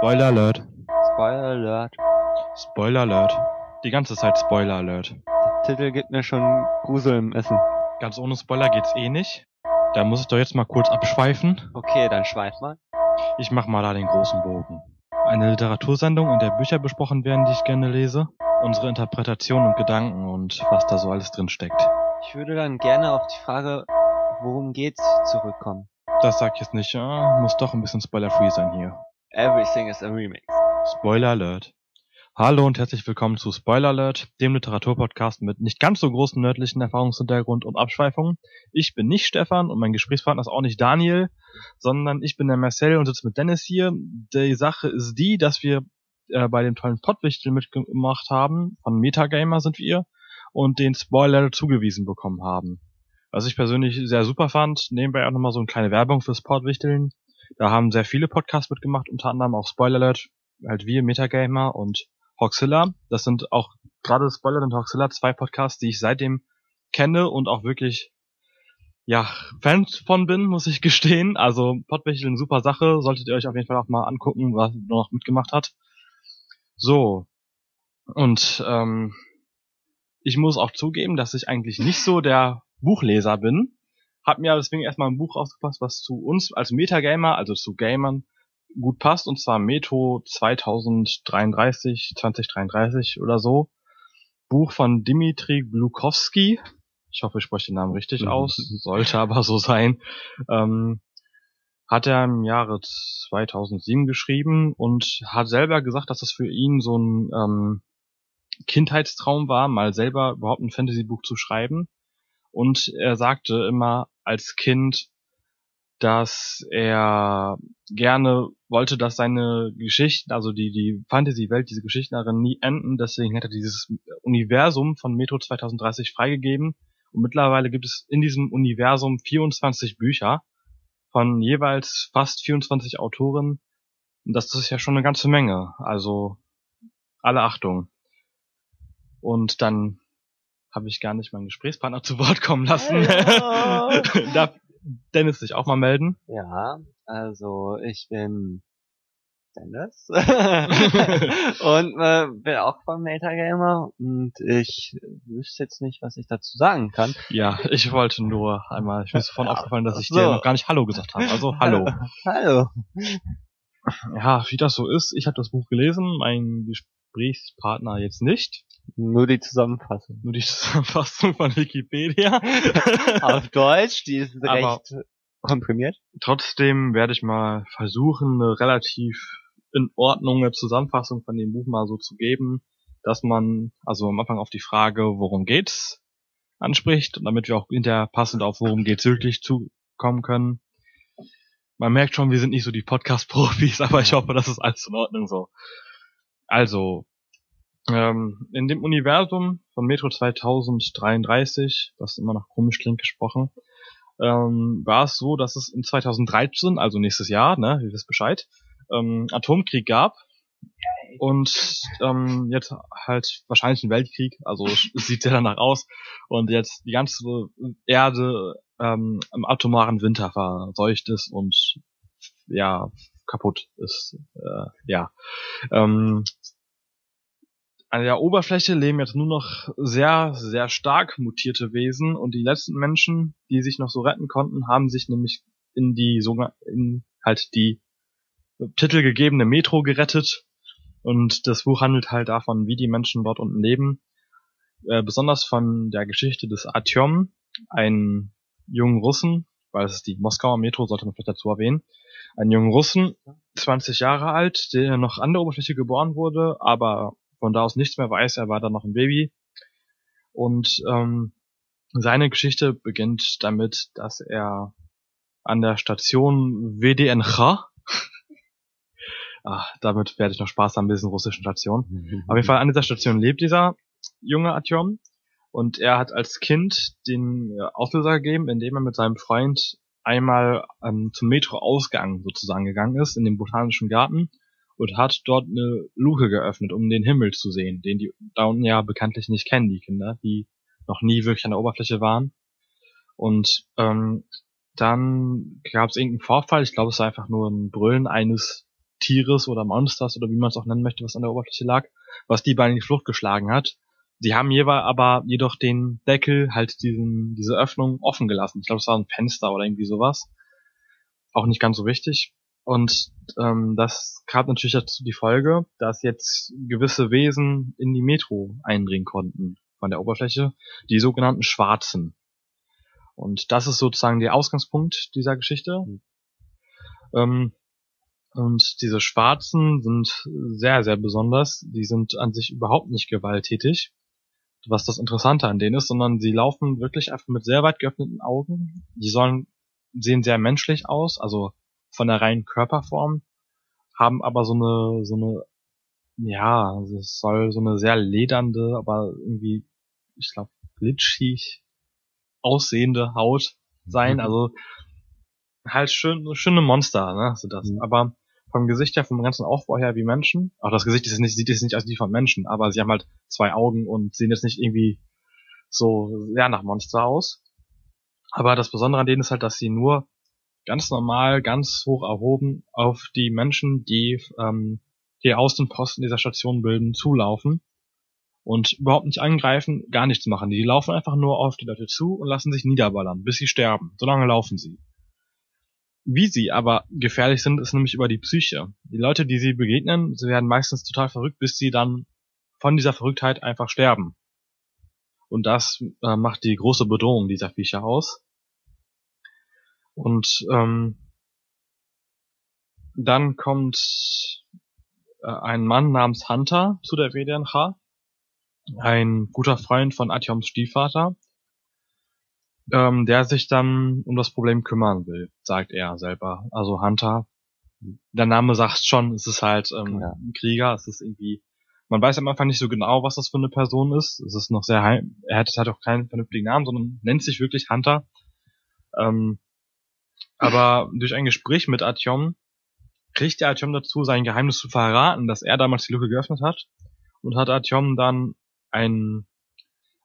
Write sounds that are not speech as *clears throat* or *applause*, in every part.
Spoiler Alert. Spoiler Alert. Spoiler Alert. Die ganze Zeit Spoiler Alert. Der Titel gibt mir schon Grusel im Essen. Ganz ohne Spoiler geht's eh nicht. Da muss ich doch jetzt mal kurz abschweifen. Okay, dann schweif mal. Ich mach mal da den großen Bogen. Eine Literatursendung, in der Bücher besprochen werden, die ich gerne lese. Unsere Interpretation und Gedanken und was da so alles drin steckt. Ich würde dann gerne auf die Frage, worum geht's, zurückkommen. Das sag ich jetzt nicht. Ja, muss doch ein bisschen spoiler-free sein hier. Everything is a remix. Spoiler Alert. Hallo und herzlich willkommen zu Spoiler Alert, dem Literaturpodcast mit nicht ganz so großen nördlichen Erfahrungshintergrund und Abschweifungen. Ich bin nicht Stefan und mein Gesprächspartner ist auch nicht Daniel, sondern ich bin der Marcel und sitze mit Dennis hier. Die Sache ist die, dass wir äh, bei dem tollen Podwichtel mitgemacht haben, von Metagamer sind wir, und den Spoiler zugewiesen bekommen haben. Was ich persönlich sehr super fand, nebenbei auch nochmal so eine kleine Werbung fürs Podwichteln. Da haben sehr viele Podcasts mitgemacht, unter anderem auch Spoiler Alert, halt wir, Metagamer und Hoxilla. Das sind auch gerade Spoiler und Hoxilla zwei Podcasts, die ich seitdem kenne und auch wirklich ja, Fan von bin, muss ich *laughs* gestehen. Also Podwichteln, super Sache, solltet ihr euch auf jeden Fall auch mal angucken, was noch mitgemacht hat. So. Und ähm, ich muss auch zugeben, dass ich eigentlich nicht so der Buchleser bin. Hab mir deswegen erstmal ein Buch rausgepasst, was zu uns als Metagamer, also zu Gamern, gut passt, und zwar Metro 2033, 2033 oder so. Buch von Dimitri Glukowski. Ich hoffe, ich spreche den Namen richtig Mhm. aus. Sollte aber so sein. Ähm, hat er im Jahre 2007 geschrieben und hat selber gesagt, dass das für ihn so ein ähm, Kindheitstraum war, mal selber überhaupt ein Fantasy-Buch zu schreiben. Und er sagte immer als Kind, dass er gerne wollte, dass seine Geschichten, also die, die Fantasy-Welt, diese Geschichten darin nie enden. Deswegen hat er dieses Universum von Metro 2030 freigegeben. Und mittlerweile gibt es in diesem Universum 24 Bücher von jeweils fast 24 Autoren. Und das ist ja schon eine ganze Menge. Also alle Achtung. Und dann habe ich gar nicht meinen Gesprächspartner *laughs* zu Wort kommen lassen. *laughs* Darf Dennis sich auch mal melden? Ja, also ich bin Dennis *laughs* und äh, bin auch von Metagamer und ich wüsste jetzt nicht, was ich dazu sagen kann. Ja, ich wollte nur einmal, ich ist vorhin Ja, aufgefallen, dass ich ach dir so. noch gar nicht Hallo gesagt habe. Also Hallo. Hallo. Ja, wie das so ist, ich habe das Buch gelesen, mein Gesprächspartner jetzt nicht. Nur die Zusammenfassung. Nur die Zusammenfassung von Wikipedia. *laughs* Auf Deutsch, die ist Aber- recht komprimiert. Trotzdem werde ich mal versuchen, eine relativ in Ordnung eine Zusammenfassung von dem Buch mal so zu geben, dass man also am Anfang auf die Frage, worum geht's, anspricht, und damit wir auch hinterher passend auf worum geht's wirklich zukommen können. Man merkt schon, wir sind nicht so die Podcast-Profis, *laughs* aber ich hoffe, das ist alles in Ordnung so. Also, ähm, in dem Universum von Metro 2033, was immer noch komisch klingt gesprochen, ähm, war es so, dass es in 2013, also nächstes Jahr, ne, ihr wisst Bescheid, ähm, Atomkrieg gab und ähm, jetzt halt wahrscheinlich ein Weltkrieg, also *laughs* sieht ja danach aus und jetzt die ganze Erde ähm, im atomaren Winter verseucht ist und ja kaputt ist, äh, ja. Ähm, an der Oberfläche leben jetzt nur noch sehr, sehr stark mutierte Wesen und die letzten Menschen, die sich noch so retten konnten, haben sich nämlich in die in halt die titelgegebene Metro gerettet und das Buch handelt halt davon, wie die Menschen dort unten leben. Äh, besonders von der Geschichte des Artyom, einen jungen Russen, weil es ist die Moskauer Metro, sollte man vielleicht dazu erwähnen, einen jungen Russen, 20 Jahre alt, der noch an der Oberfläche geboren wurde, aber von da aus nichts mehr weiß, er war dann noch ein Baby. Und ähm, seine Geschichte beginnt damit, dass er an der Station WDNH, *laughs* ah, damit werde ich noch Spaß haben, diesen russischen Station. *laughs* Auf jeden Fall an dieser Station lebt dieser junge Artyom und er hat als Kind den äh, Auslöser gegeben, indem er mit seinem Freund einmal ähm, zum Metro-Ausgang sozusagen gegangen ist, in den Botanischen Garten und hat dort eine Luke geöffnet, um den Himmel zu sehen, den die da unten ja bekanntlich nicht kennen, die Kinder, die noch nie wirklich an der Oberfläche waren. Und ähm, dann gab es irgendeinen Vorfall, ich glaube, es war einfach nur ein Brüllen eines Tieres oder Monsters oder wie man es auch nennen möchte, was an der Oberfläche lag, was die beiden in die Flucht geschlagen hat. Sie haben jeweils aber jedoch den Deckel, halt diesen, diese Öffnung offen gelassen. Ich glaube, es war ein Fenster oder irgendwie sowas. Auch nicht ganz so wichtig. Und ähm, das gab natürlich dazu die Folge, dass jetzt gewisse Wesen in die Metro eindringen konnten von der Oberfläche, die sogenannten Schwarzen. Und das ist sozusagen der Ausgangspunkt dieser Geschichte. Mhm. Ähm, und diese Schwarzen sind sehr, sehr besonders. Die sind an sich überhaupt nicht gewalttätig, was das Interessante an denen ist, sondern sie laufen wirklich einfach mit sehr weit geöffneten Augen. Die sollen, sehen sehr menschlich aus, also von der reinen Körperform, haben aber so eine, so eine, ja, es soll so eine sehr ledernde, aber irgendwie, ich glaube, glitschig aussehende Haut sein. Mhm. Also halt schön, schöne Monster, ne, so das. Mhm. Aber vom Gesicht her, vom ganzen Aufbau her wie Menschen. Auch das Gesicht ist nicht, sieht jetzt nicht aus wie von Menschen, aber sie haben halt zwei Augen und sehen jetzt nicht irgendwie so sehr nach Monster aus. Aber das Besondere an denen ist halt, dass sie nur ganz normal, ganz hoch erhoben auf die Menschen, die ähm, die Außenposten dieser Station bilden, zulaufen und überhaupt nicht angreifen, gar nichts machen. Die laufen einfach nur auf die Leute zu und lassen sich niederballern, bis sie sterben. So lange laufen sie. Wie sie aber gefährlich sind, ist nämlich über die Psyche. Die Leute, die sie begegnen, sie werden meistens total verrückt, bis sie dann von dieser Verrücktheit einfach sterben. Und das äh, macht die große Bedrohung dieser Viecher aus. Und ähm, dann kommt äh, ein Mann namens Hunter zu der WDNH, ein guter Freund von Atjoms Stiefvater, ähm, der sich dann um das Problem kümmern will, sagt er selber. Also Hunter, der Name sagt schon, es ist halt ähm, ja. ein Krieger, es ist irgendwie, man weiß am Anfang nicht so genau, was das für eine Person ist. Es ist noch sehr heim, er hat halt auch keinen vernünftigen Namen, sondern nennt sich wirklich Hunter. Ähm, aber durch ein Gespräch mit Atjom kriegt der Atjom dazu, sein Geheimnis zu verraten, dass er damals die Lücke geöffnet hat und hat Atjom dann ein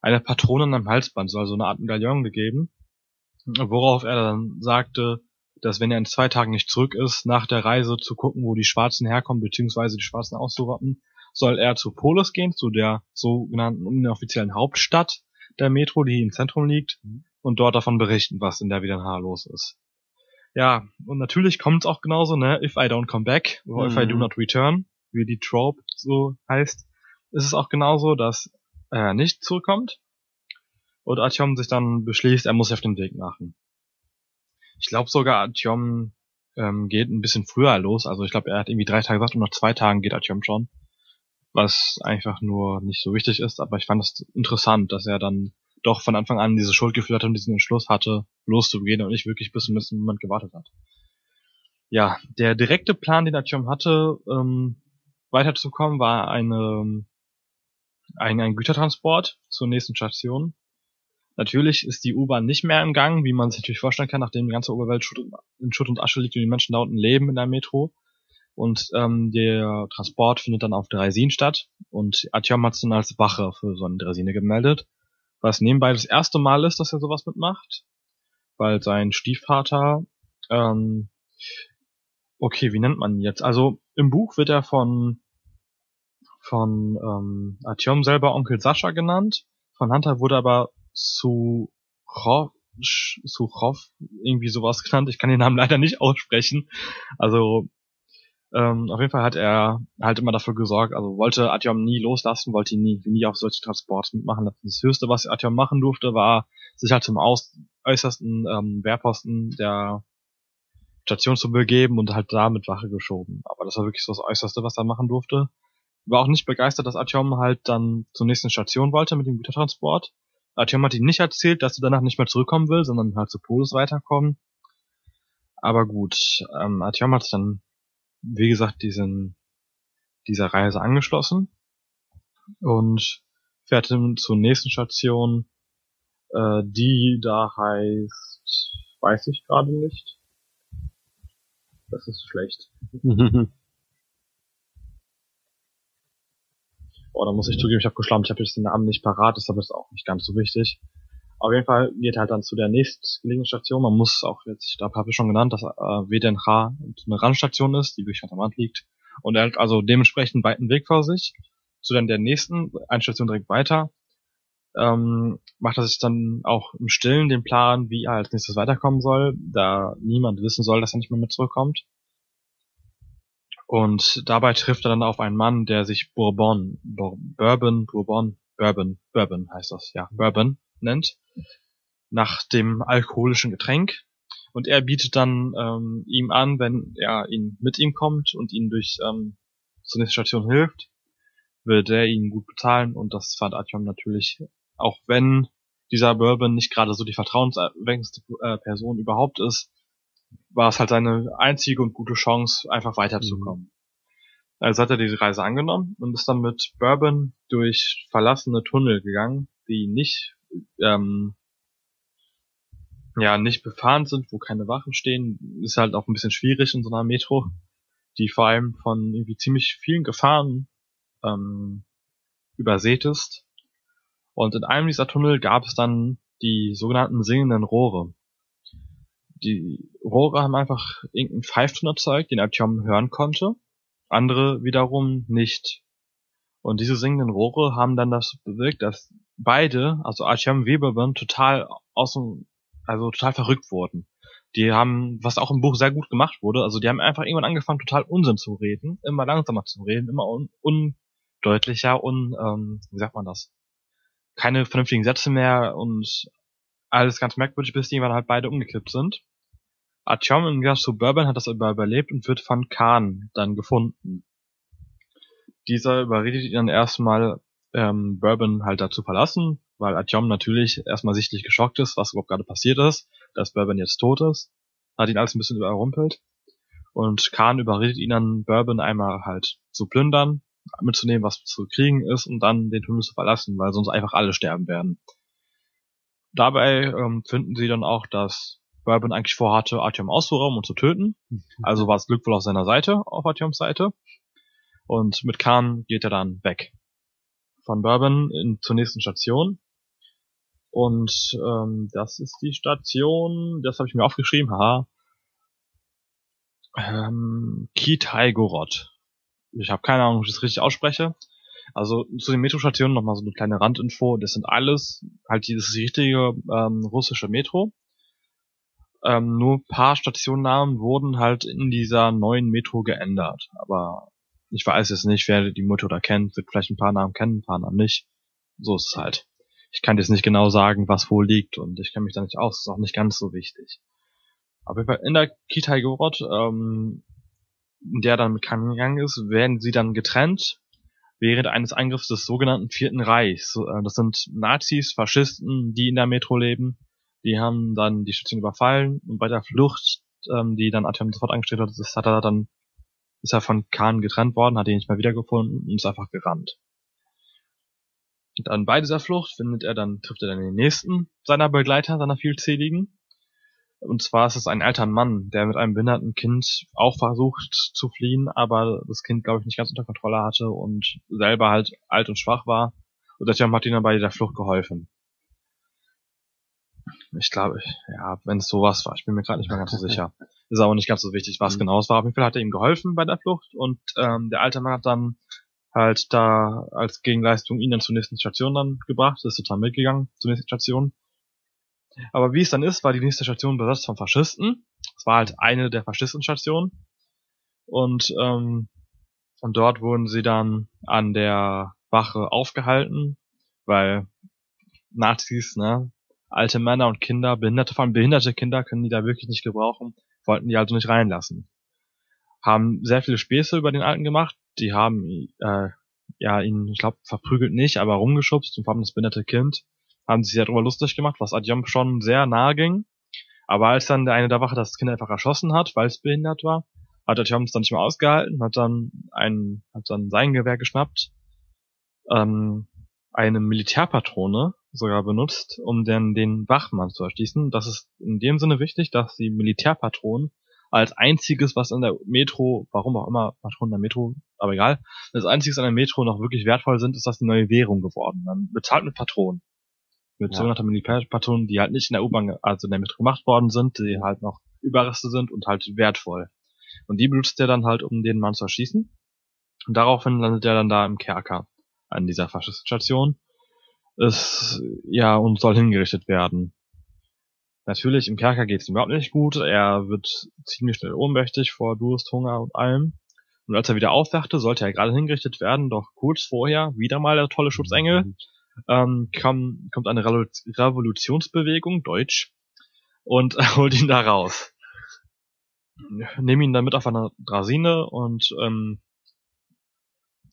eine Patrone am Halsband, so also eine Art Medaillon gegeben, worauf er dann sagte, dass wenn er in zwei Tagen nicht zurück ist, nach der Reise zu gucken, wo die Schwarzen herkommen, beziehungsweise die Schwarzen auszurotten, soll er zu Polis gehen, zu der sogenannten inoffiziellen Hauptstadt der Metro, die im Zentrum liegt, und dort davon berichten, was in der WDNH los ist. Ja, und natürlich kommt es auch genauso, ne, if I don't come back, or if I do mhm. not return, wie die Trope so heißt, ist es auch genauso, dass äh, nicht zurückkommt und Artyom sich dann beschließt, er muss auf den Weg machen. Ich glaube sogar, Artyom ähm, geht ein bisschen früher los. Also ich glaube, er hat irgendwie drei Tage gesagt und nach zwei Tagen geht Artyom schon. Was einfach nur nicht so wichtig ist, aber ich fand es interessant, dass er dann doch von Anfang an diese Schuldgefühle hatte und diesen Entschluss hatte, loszugehen und nicht wirklich bis zum letzten Moment gewartet hat. Ja, der direkte Plan, den Artyom hatte, ähm, weiterzukommen, war eine ein, ein Gütertransport zur nächsten Station. Natürlich ist die U-Bahn nicht mehr im Gang, wie man sich natürlich vorstellen kann, nachdem die ganze Oberwelt in Schutt und Asche liegt und die Menschen da unten leben in der Metro. Und ähm, der Transport findet dann auf Dreisin statt und Artyom hat es dann als Wache für so eine Dresine gemeldet, was nebenbei das erste Mal ist, dass er sowas mitmacht, weil sein Stiefvater, ähm, okay, wie nennt man ihn jetzt? Also im Buch wird er von von ähm, Artyom selber Onkel Sascha genannt. Von Hunter wurde aber zu Suchov irgendwie sowas genannt. Ich kann den Namen leider nicht aussprechen. Also ähm, auf jeden Fall hat er halt immer dafür gesorgt, also wollte Artyom nie loslassen, wollte ihn nie, nie auf solche Transporte mitmachen. Das Höchste, was Artyom machen durfte, war, sich halt zum Aus äußersten ähm, Wehrposten der Station zu begeben und halt da mit Wache geschoben. Aber das war wirklich so das Äußerste, was er machen durfte war auch nicht begeistert, dass Artyom halt dann zur nächsten Station wollte mit dem Gütertransport. Artyom hat ihm nicht erzählt, dass er danach nicht mehr zurückkommen will, sondern halt zu Polis weiterkommen. Aber gut, ähm, Artyom hat dann, wie gesagt, diesen, dieser Reise angeschlossen und fährt dann zur nächsten Station, äh, die da heißt, weiß ich gerade nicht. Das ist schlecht. *laughs* Oh, da muss ich zugeben, ich habe geschlampt, ich habe jetzt den Namen nicht parat, ist aber jetzt auch nicht ganz so wichtig. Auf jeden Fall geht halt dann zu der nächstgelegenen Station. Man muss auch jetzt, ich glaube, habe ich schon genannt, dass äh, WDNH eine Randstation ist, die wirklich an der Wand liegt. Und er hat also dementsprechend weiten Weg vor sich. Zu dann der nächsten, eine Station direkt weiter, ähm, macht er sich dann auch im Stillen den Plan, wie er als nächstes weiterkommen soll, da niemand wissen soll, dass er nicht mehr mit zurückkommt. Und dabei trifft er dann auf einen Mann, der sich Bourbon, Bourbon, Bourbon, Bourbon, Bourbon heißt das, ja, Bourbon nennt, nach dem alkoholischen Getränk. Und er bietet dann ähm, ihm an, wenn er ihn mit ihm kommt und ihn durch ähm, zur nächsten Station hilft, wird er ihn gut bezahlen und das fand Artyom natürlich, auch wenn dieser Bourbon nicht gerade so die vertrauenserweckendste äh, Person überhaupt ist, war es halt seine einzige und gute Chance, einfach weiterzukommen. Also hat er diese Reise angenommen und ist dann mit Bourbon durch verlassene Tunnel gegangen, die nicht ähm, ja nicht befahren sind, wo keine Wachen stehen. Ist halt auch ein bisschen schwierig in so einer Metro, die vor allem von irgendwie ziemlich vielen Gefahren ähm, übersät ist. Und in einem dieser Tunnel gab es dann die sogenannten singenden Rohre die Rohre haben einfach irgendeinen Pfeifton erzeugt, den Artyom hören konnte, andere wiederum nicht. Und diese singenden Rohre haben dann das bewirkt, dass beide, also Artyom Weberman, total aus dem, also total verrückt wurden. Die haben, was auch im Buch sehr gut gemacht wurde, also die haben einfach irgendwann angefangen, total Unsinn zu reden, immer langsamer zu reden, immer un undeutlicher, un, ähm, wie sagt man das? Keine vernünftigen Sätze mehr und alles ganz merkwürdig, bis die irgendwann halt beide umgekippt sind. Gegensatz zu Bourbon hat das aber überlebt und wird von Khan dann gefunden. Dieser überredet ihn dann erstmal, ähm, Bourbon halt dazu verlassen, weil Artyom natürlich erstmal sichtlich geschockt ist, was überhaupt gerade passiert ist, dass Bourbon jetzt tot ist. Hat ihn alles ein bisschen überrumpelt. Und Khan überredet ihn dann, Bourbon einmal halt zu plündern, mitzunehmen, was zu kriegen ist und dann den Tunnel zu verlassen, weil sonst einfach alle sterben werden. Dabei ähm, finden sie dann auch, dass Bourbon eigentlich vorhatte, Artyom auszurauben und zu töten. Mhm. Also war das Glück wohl auf seiner Seite, auf Artyoms Seite. Und mit Khan geht er dann weg. Von Bourbon in, zur nächsten Station. Und ähm, das ist die Station, das habe ich mir aufgeschrieben, haha. Ähm, Kitai Gorod. Ich habe keine Ahnung, ob ich das richtig ausspreche. Also zu den Metrostationen nochmal so eine kleine Randinfo. Das sind alles, halt, das ist die richtige ähm, russische Metro. Ähm, nur paar Stationnamen wurden halt in dieser neuen Metro geändert. Aber ich weiß jetzt nicht, wer die Metro da kennt, wird vielleicht ein paar Namen kennen, ein paar Namen nicht. So ist es halt. Ich kann jetzt nicht genau sagen, was wo liegt und ich kenne mich da nicht aus. ist auch nicht ganz so wichtig. Fall in der Kitai Gorod, ähm, in der dann mit Khan gegangen ist, werden sie dann getrennt während eines Angriffs des sogenannten Vierten Reichs. Äh, das sind Nazis, Faschisten, die in der Metro leben die haben dann die Station überfallen und bei der Flucht, ähm, die dann Atem sofort angestellt hat, das hat er dann, ist er von Khan getrennt worden, hat ihn nicht mehr wiedergefunden und ist einfach gerannt. Und dann bei dieser Flucht findet er dann, trifft er dann den nächsten seiner Begleiter, seiner vielzähligen. Und zwar ist es ein alter Mann, der mit einem behinderten Kind auch versucht zu fliehen, aber das Kind, glaube ich, nicht ganz unter Kontrolle hatte und selber halt alt und schwach war. Und deswegen hat ihm dann bei der Flucht geholfen. Ich glaube, ja, wenn es sowas war, ich bin mir gerade nicht mehr ganz so *laughs* sicher. Ist aber nicht ganz so wichtig, was mhm. genau es war. Auf jeden Fall hat er ihm geholfen bei der Flucht und ähm, der alte Mann hat dann halt da als Gegenleistung ihn dann zur nächsten Station dann gebracht, ist total mitgegangen zur nächsten Station. Aber wie es dann ist, war die nächste Station besetzt von Faschisten. Es war halt eine der Faschistenstationen. Und, ähm, und dort wurden sie dann an der Wache aufgehalten, weil Nazis, ne, alte Männer und Kinder, behinderte, vor allem behinderte Kinder können die da wirklich nicht gebrauchen, wollten die also nicht reinlassen. Haben sehr viele Späße über den Alten gemacht, die haben äh, ja ihn, ich glaube, verprügelt nicht, aber rumgeschubst und vor allem das behinderte Kind haben sich sehr darüber lustig gemacht, was Adjom schon sehr nahe ging. Aber als dann der eine der Wache das Kind einfach erschossen hat, weil es behindert war, hat Adjom es dann nicht mehr ausgehalten, hat dann ein, hat dann sein Gewehr geschnappt, ähm, eine Militärpatrone sogar benutzt, um dann den Wachmann zu erschließen. Das ist in dem Sinne wichtig, dass die Militärpatronen als einziges, was in der Metro, warum auch immer Patronen der Metro, aber egal, das einziges an der Metro noch wirklich wertvoll sind, ist das die neue Währung geworden. Man bezahlt mit Patronen. Mit ja. sogenannten Militärpatronen, die halt nicht in der U-Bahn, also in der Metro gemacht worden sind, die halt noch Überreste sind und halt wertvoll. Und die benutzt er dann halt, um den Mann zu erschießen. Und daraufhin landet er dann da im Kerker an dieser Faschiststation. Ist, ja, und soll hingerichtet werden. Natürlich, im Kerker geht es ihm überhaupt nicht gut. Er wird ziemlich schnell ohnmächtig vor Durst, Hunger und allem. Und als er wieder aufwachte, sollte er gerade hingerichtet werden, doch kurz vorher, wieder mal der tolle Schutzengel, ähm, kam, kommt eine Revolutionsbewegung, Deutsch, und *laughs* holt ihn da raus. Nehmen ihn dann mit auf einer Drasine und ähm,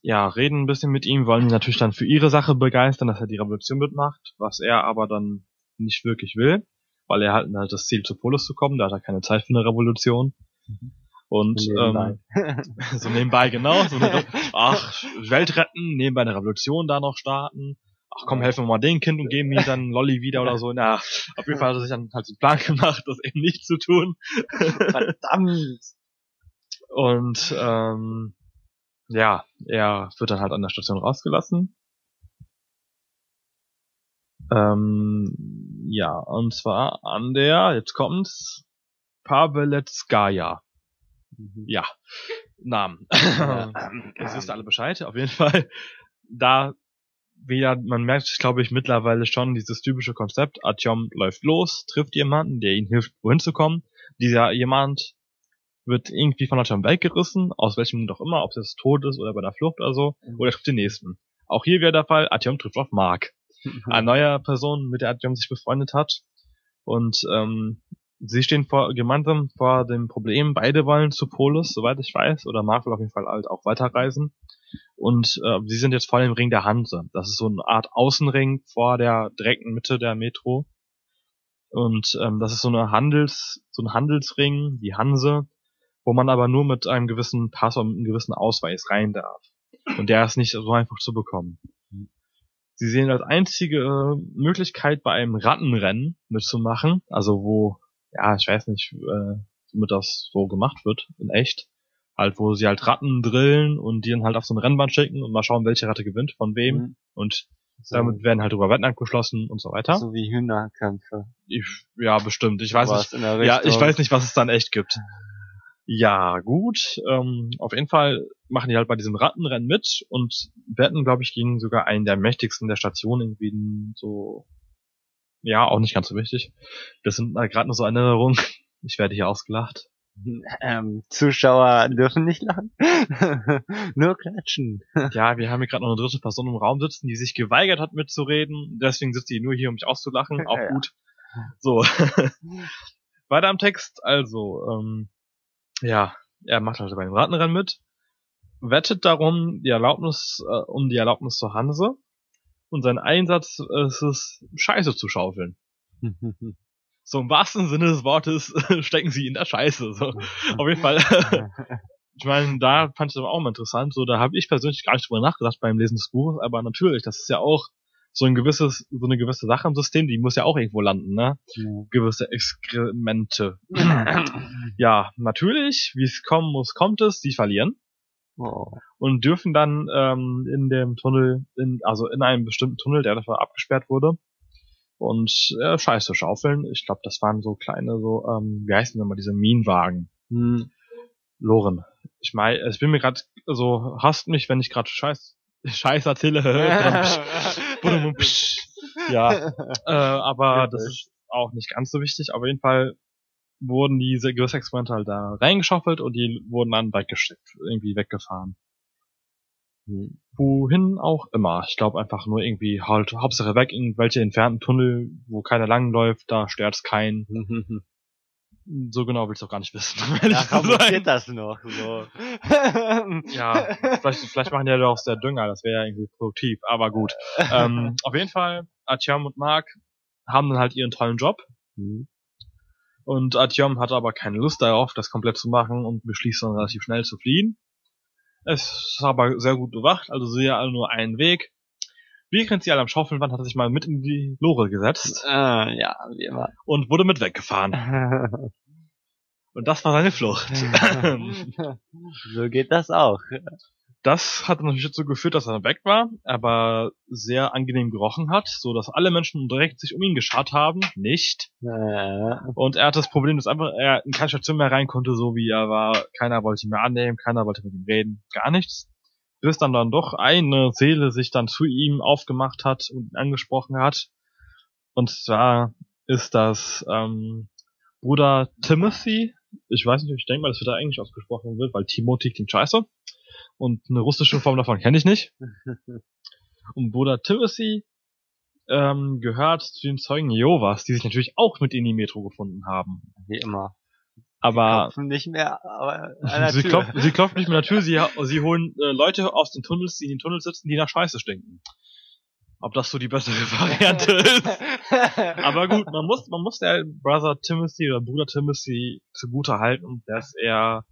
ja, reden ein bisschen mit ihm, wollen ihn natürlich dann für ihre Sache begeistern, dass er die Revolution mitmacht, was er aber dann nicht wirklich will, weil er halt, halt das Ziel zu Polis zu kommen, da hat er keine Zeit für eine Revolution. Mhm. Und nebenbei. Ähm, *laughs* so nebenbei, genau. So eine, *laughs* ach, Welt retten, nebenbei eine Revolution da noch starten. Ach komm, helfen wir mal dem Kind und geben ihm dann Lolli wieder oder so. Na, auf jeden Fall hat er sich dann halt den Plan gemacht, das eben nicht zu tun. *laughs* Verdammt! Und ähm, ja, er wird dann halt an der Station rausgelassen. Ähm, ja, und zwar an der, jetzt kommt's, Paveletskaya. Mhm. Ja, Namen. Ja, *laughs* Jetzt wisst ihr alle Bescheid, auf jeden Fall. Da wieder, man merkt, glaube ich, mittlerweile schon dieses typische Konzept, Artyom läuft los, trifft jemanden, der ihm hilft, wohin zu kommen. Dieser jemand wird irgendwie von Artyom weggerissen, aus welchem Grund auch immer, ob es jetzt tot ist oder bei der Flucht oder so, mhm. oder trifft den nächsten. Auch hier wäre der Fall, Artyom trifft auf Mark. Mhm. Eine neue Person, mit der Artyom sich befreundet hat. Und ähm, sie stehen vor, gemeinsam vor dem Problem, beide wollen zu Polis, soweit ich weiß, oder Mark will auf jeden Fall halt auch weiterreisen. Und äh, sie sind jetzt vor dem Ring der Hanse. Das ist so eine Art Außenring vor der direkten Mitte der Metro. Und ähm, das ist so eine Handels, so ein Handelsring, die Hanse, wo man aber nur mit einem gewissen Pass und einem gewissen Ausweis rein darf. Und der ist nicht so einfach zu bekommen. Sie sehen als einzige äh, Möglichkeit bei einem Rattenrennen mitzumachen, also wo, ja, ich weiß nicht, äh, womit das so gemacht wird, in echt. Halt, wo sie halt Ratten drillen und die dann halt auf so ein Rennband schicken und mal schauen, welche Ratte gewinnt, von wem. Mhm. Und so. damit werden halt drüber Wetten abgeschlossen und so weiter. So wie Hühnerkämpfe. Ich, ja, bestimmt. Ich weiß nicht. Ja, ich weiß nicht, was es dann echt gibt. Ja, gut. Ähm, auf jeden Fall machen die halt bei diesem Rattenrennen mit und wetten, glaube ich, gegen sogar einen der mächtigsten der Station irgendwie so. Ja, auch nicht ganz so wichtig. Das sind halt gerade nur so Erinnerungen. *laughs* Ich werde hier ausgelacht. *laughs* Ähm, Zuschauer dürfen nicht lachen. *laughs* Nur klatschen. ja, wir haben hier gerade noch eine dritte Person im Raum sitzen, die sich geweigert hat mitzureden. Deswegen sitzt sie nur hier, um mich auszulachen. Auch ja. gut. So. Weiter am Text. Also, ähm, ja, er macht halt bei dem Rattenrennen mit, wettet darum die Erlaubnis, äh, um die Erlaubnis zur Hanse und sein Einsatz ist es, Scheiße zu schaufeln. *laughs* so im wahrsten Sinne des Wortes *laughs* stecken sie in der Scheiße. So. Auf jeden Fall. *laughs* ich meine, da fand ich das auch mal interessant. So, da habe ich persönlich gar nicht drüber nachgedacht beim Lesen des Buches, aber natürlich, das ist ja auch so ein gewisses, so eine gewisse Sache im System, die muss ja auch irgendwo landen, ne? Ja. Gewisse Exkremente. *clears throat* ja, natürlich, wie es kommen muss, kommt es, die verlieren. Oh. Und dürfen dann ähm, in dem Tunnel, in, also in einem bestimmten Tunnel, der dafür abgesperrt wurde, und äh, Scheiße schaufeln. Ich glaube, das waren so kleine, so, ähm, wie heißen denn immer diese Minenwagen? Hm. Loren. Ich meine, ich bin mir gerade so, hasst mich, wenn ich gerade Scheiß, Scheiß erzähle. *laughs* ja, äh, aber das ist auch nicht ganz so wichtig. Auf jeden Fall wurden diese Gewissexperimente halt da reingeschaufelt und die wurden dann weggeschickt, irgendwie weggefahren. Hm. Wohin auch immer. Ich glaube einfach nur irgendwie halt Hauptsache weg, irgendwelche entfernten Tunnel, wo keiner langläuft, da stört's keinen. So genau will ich auch gar nicht wissen. Ja, kaum passiert das noch. So. *laughs* ja, vielleicht, vielleicht machen die ja doch aus der Dünger, das wäre ja irgendwie produktiv, aber gut. ähm, auf jeden Fall, Artyom und Mark haben dann halt ihren tollen Job. Mhm. Und Artyom hat aber keine Lust darauf, das komplett zu machen und beschließt dann relativ schnell zu fliehen. Es ist aber sehr gut bewacht, also sehe alle nur einen Weg. Während sie alle am Schaufeln waren, hat er sich mal mit in die Lore gesetzt. Äh, ja, wie immer. Und wurde mit weggefahren. *laughs* und das war seine Flucht. *laughs* so geht das auch. Das hat natürlich dazu geführt, dass er weg war, aber sehr angenehm gerochen hat, so dass alle Menschen direkt sich um ihn geschart haben. Nicht. Äh. Und er hat das Problem, dass einfach er in keine Station mehr rein konnte, so wie er war. Keiner wollte ihn mehr annehmen, keiner wollte mit ihm reden, gar nichts. Bis dann dann doch eine Seele sich dann zu ihm aufgemacht hat und ihn angesprochen hat. Und zwar ist das ähm, Bruder Timothy. Ich weiß nicht, ich denke mal, dass wird da Englisch ausgesprochen wird, weil Timothy klingt scheiße. Und eine russische Form davon kenne ich nicht. *laughs* Und Bruder Timothy ähm, gehört zu den Zeugen Jehovas, die sich natürlich auch mit in die Metro gefunden haben. Wie immer. Aber Klopfen nicht mehr, aber sie, klopfen, sie klopfen nicht mit der Tür, sie, sie holen äh, Leute aus den Tunnels, die in den Tunnels sitzen, die nach Scheiße stinken. Ob das so die bessere *laughs* Variante ist. Aber gut, man muss, man muss der Brother Timothy oder Bruder Timothy zugute halten, dass er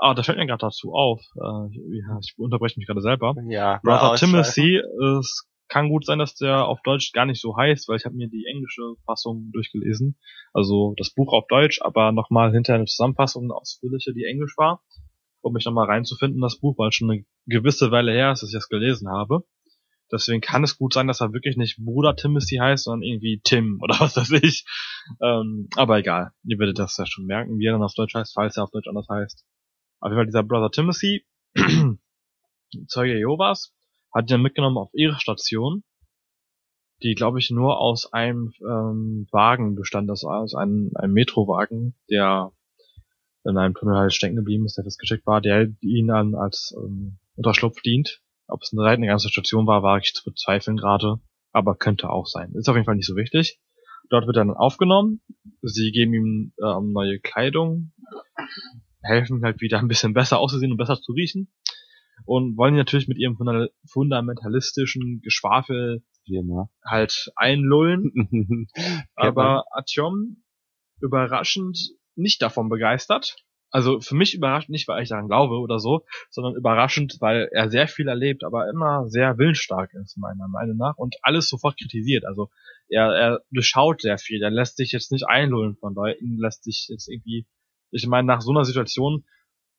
Ah, da fällt mir gerade dazu auf. Äh, ja, ich unterbreche mich gerade selber. Ja, Brother Timothy, es kann gut sein, dass der auf Deutsch gar nicht so heißt, weil ich habe mir die englische Fassung durchgelesen. Also das Buch auf Deutsch, aber nochmal hinter eine Zusammenfassung, eine ausführliche, die Englisch war, um mich nochmal reinzufinden, das Buch, weil schon eine gewisse Weile her ist, dass ich das gelesen habe. Deswegen kann es gut sein, dass er wirklich nicht Bruder Timothy heißt, sondern irgendwie Tim oder *laughs* was weiß ich. Ähm, aber egal, ihr werdet das ja schon merken, wie er dann auf Deutsch heißt, falls er auf Deutsch anders heißt. Auf jeden Fall dieser Brother Timothy, *clears throat* Zeuge Jehovas, hat ihn mitgenommen auf ihre Station, die glaube ich nur aus einem ähm, Wagen bestand, also aus einem, einem Metrowagen, der in einem Tunnel halt stecken geblieben ist, der festgeschickt war, der ihn dann als ähm, Unterschlupf dient. Ob es eine ganze Station war, war ich zu bezweifeln gerade, aber könnte auch sein. Ist auf jeden Fall nicht so wichtig. Dort wird er dann aufgenommen. Sie geben ihm ähm, neue Kleidung, helfen halt wieder ein bisschen besser auszusehen und besser zu riechen und wollen natürlich mit ihrem fundamentalistischen Geschwafel Genau. halt einlullen. *laughs* aber Atjom überraschend nicht davon begeistert. Also für mich überraschend nicht, weil ich daran glaube oder so, sondern überraschend, weil er sehr viel erlebt, aber immer sehr willensstark ist, meiner Meinung nach, und alles sofort kritisiert. Also er, er durchschaut sehr viel, er lässt sich jetzt nicht einlullen von Leuten, lässt sich jetzt irgendwie, ich meine, nach so einer Situation,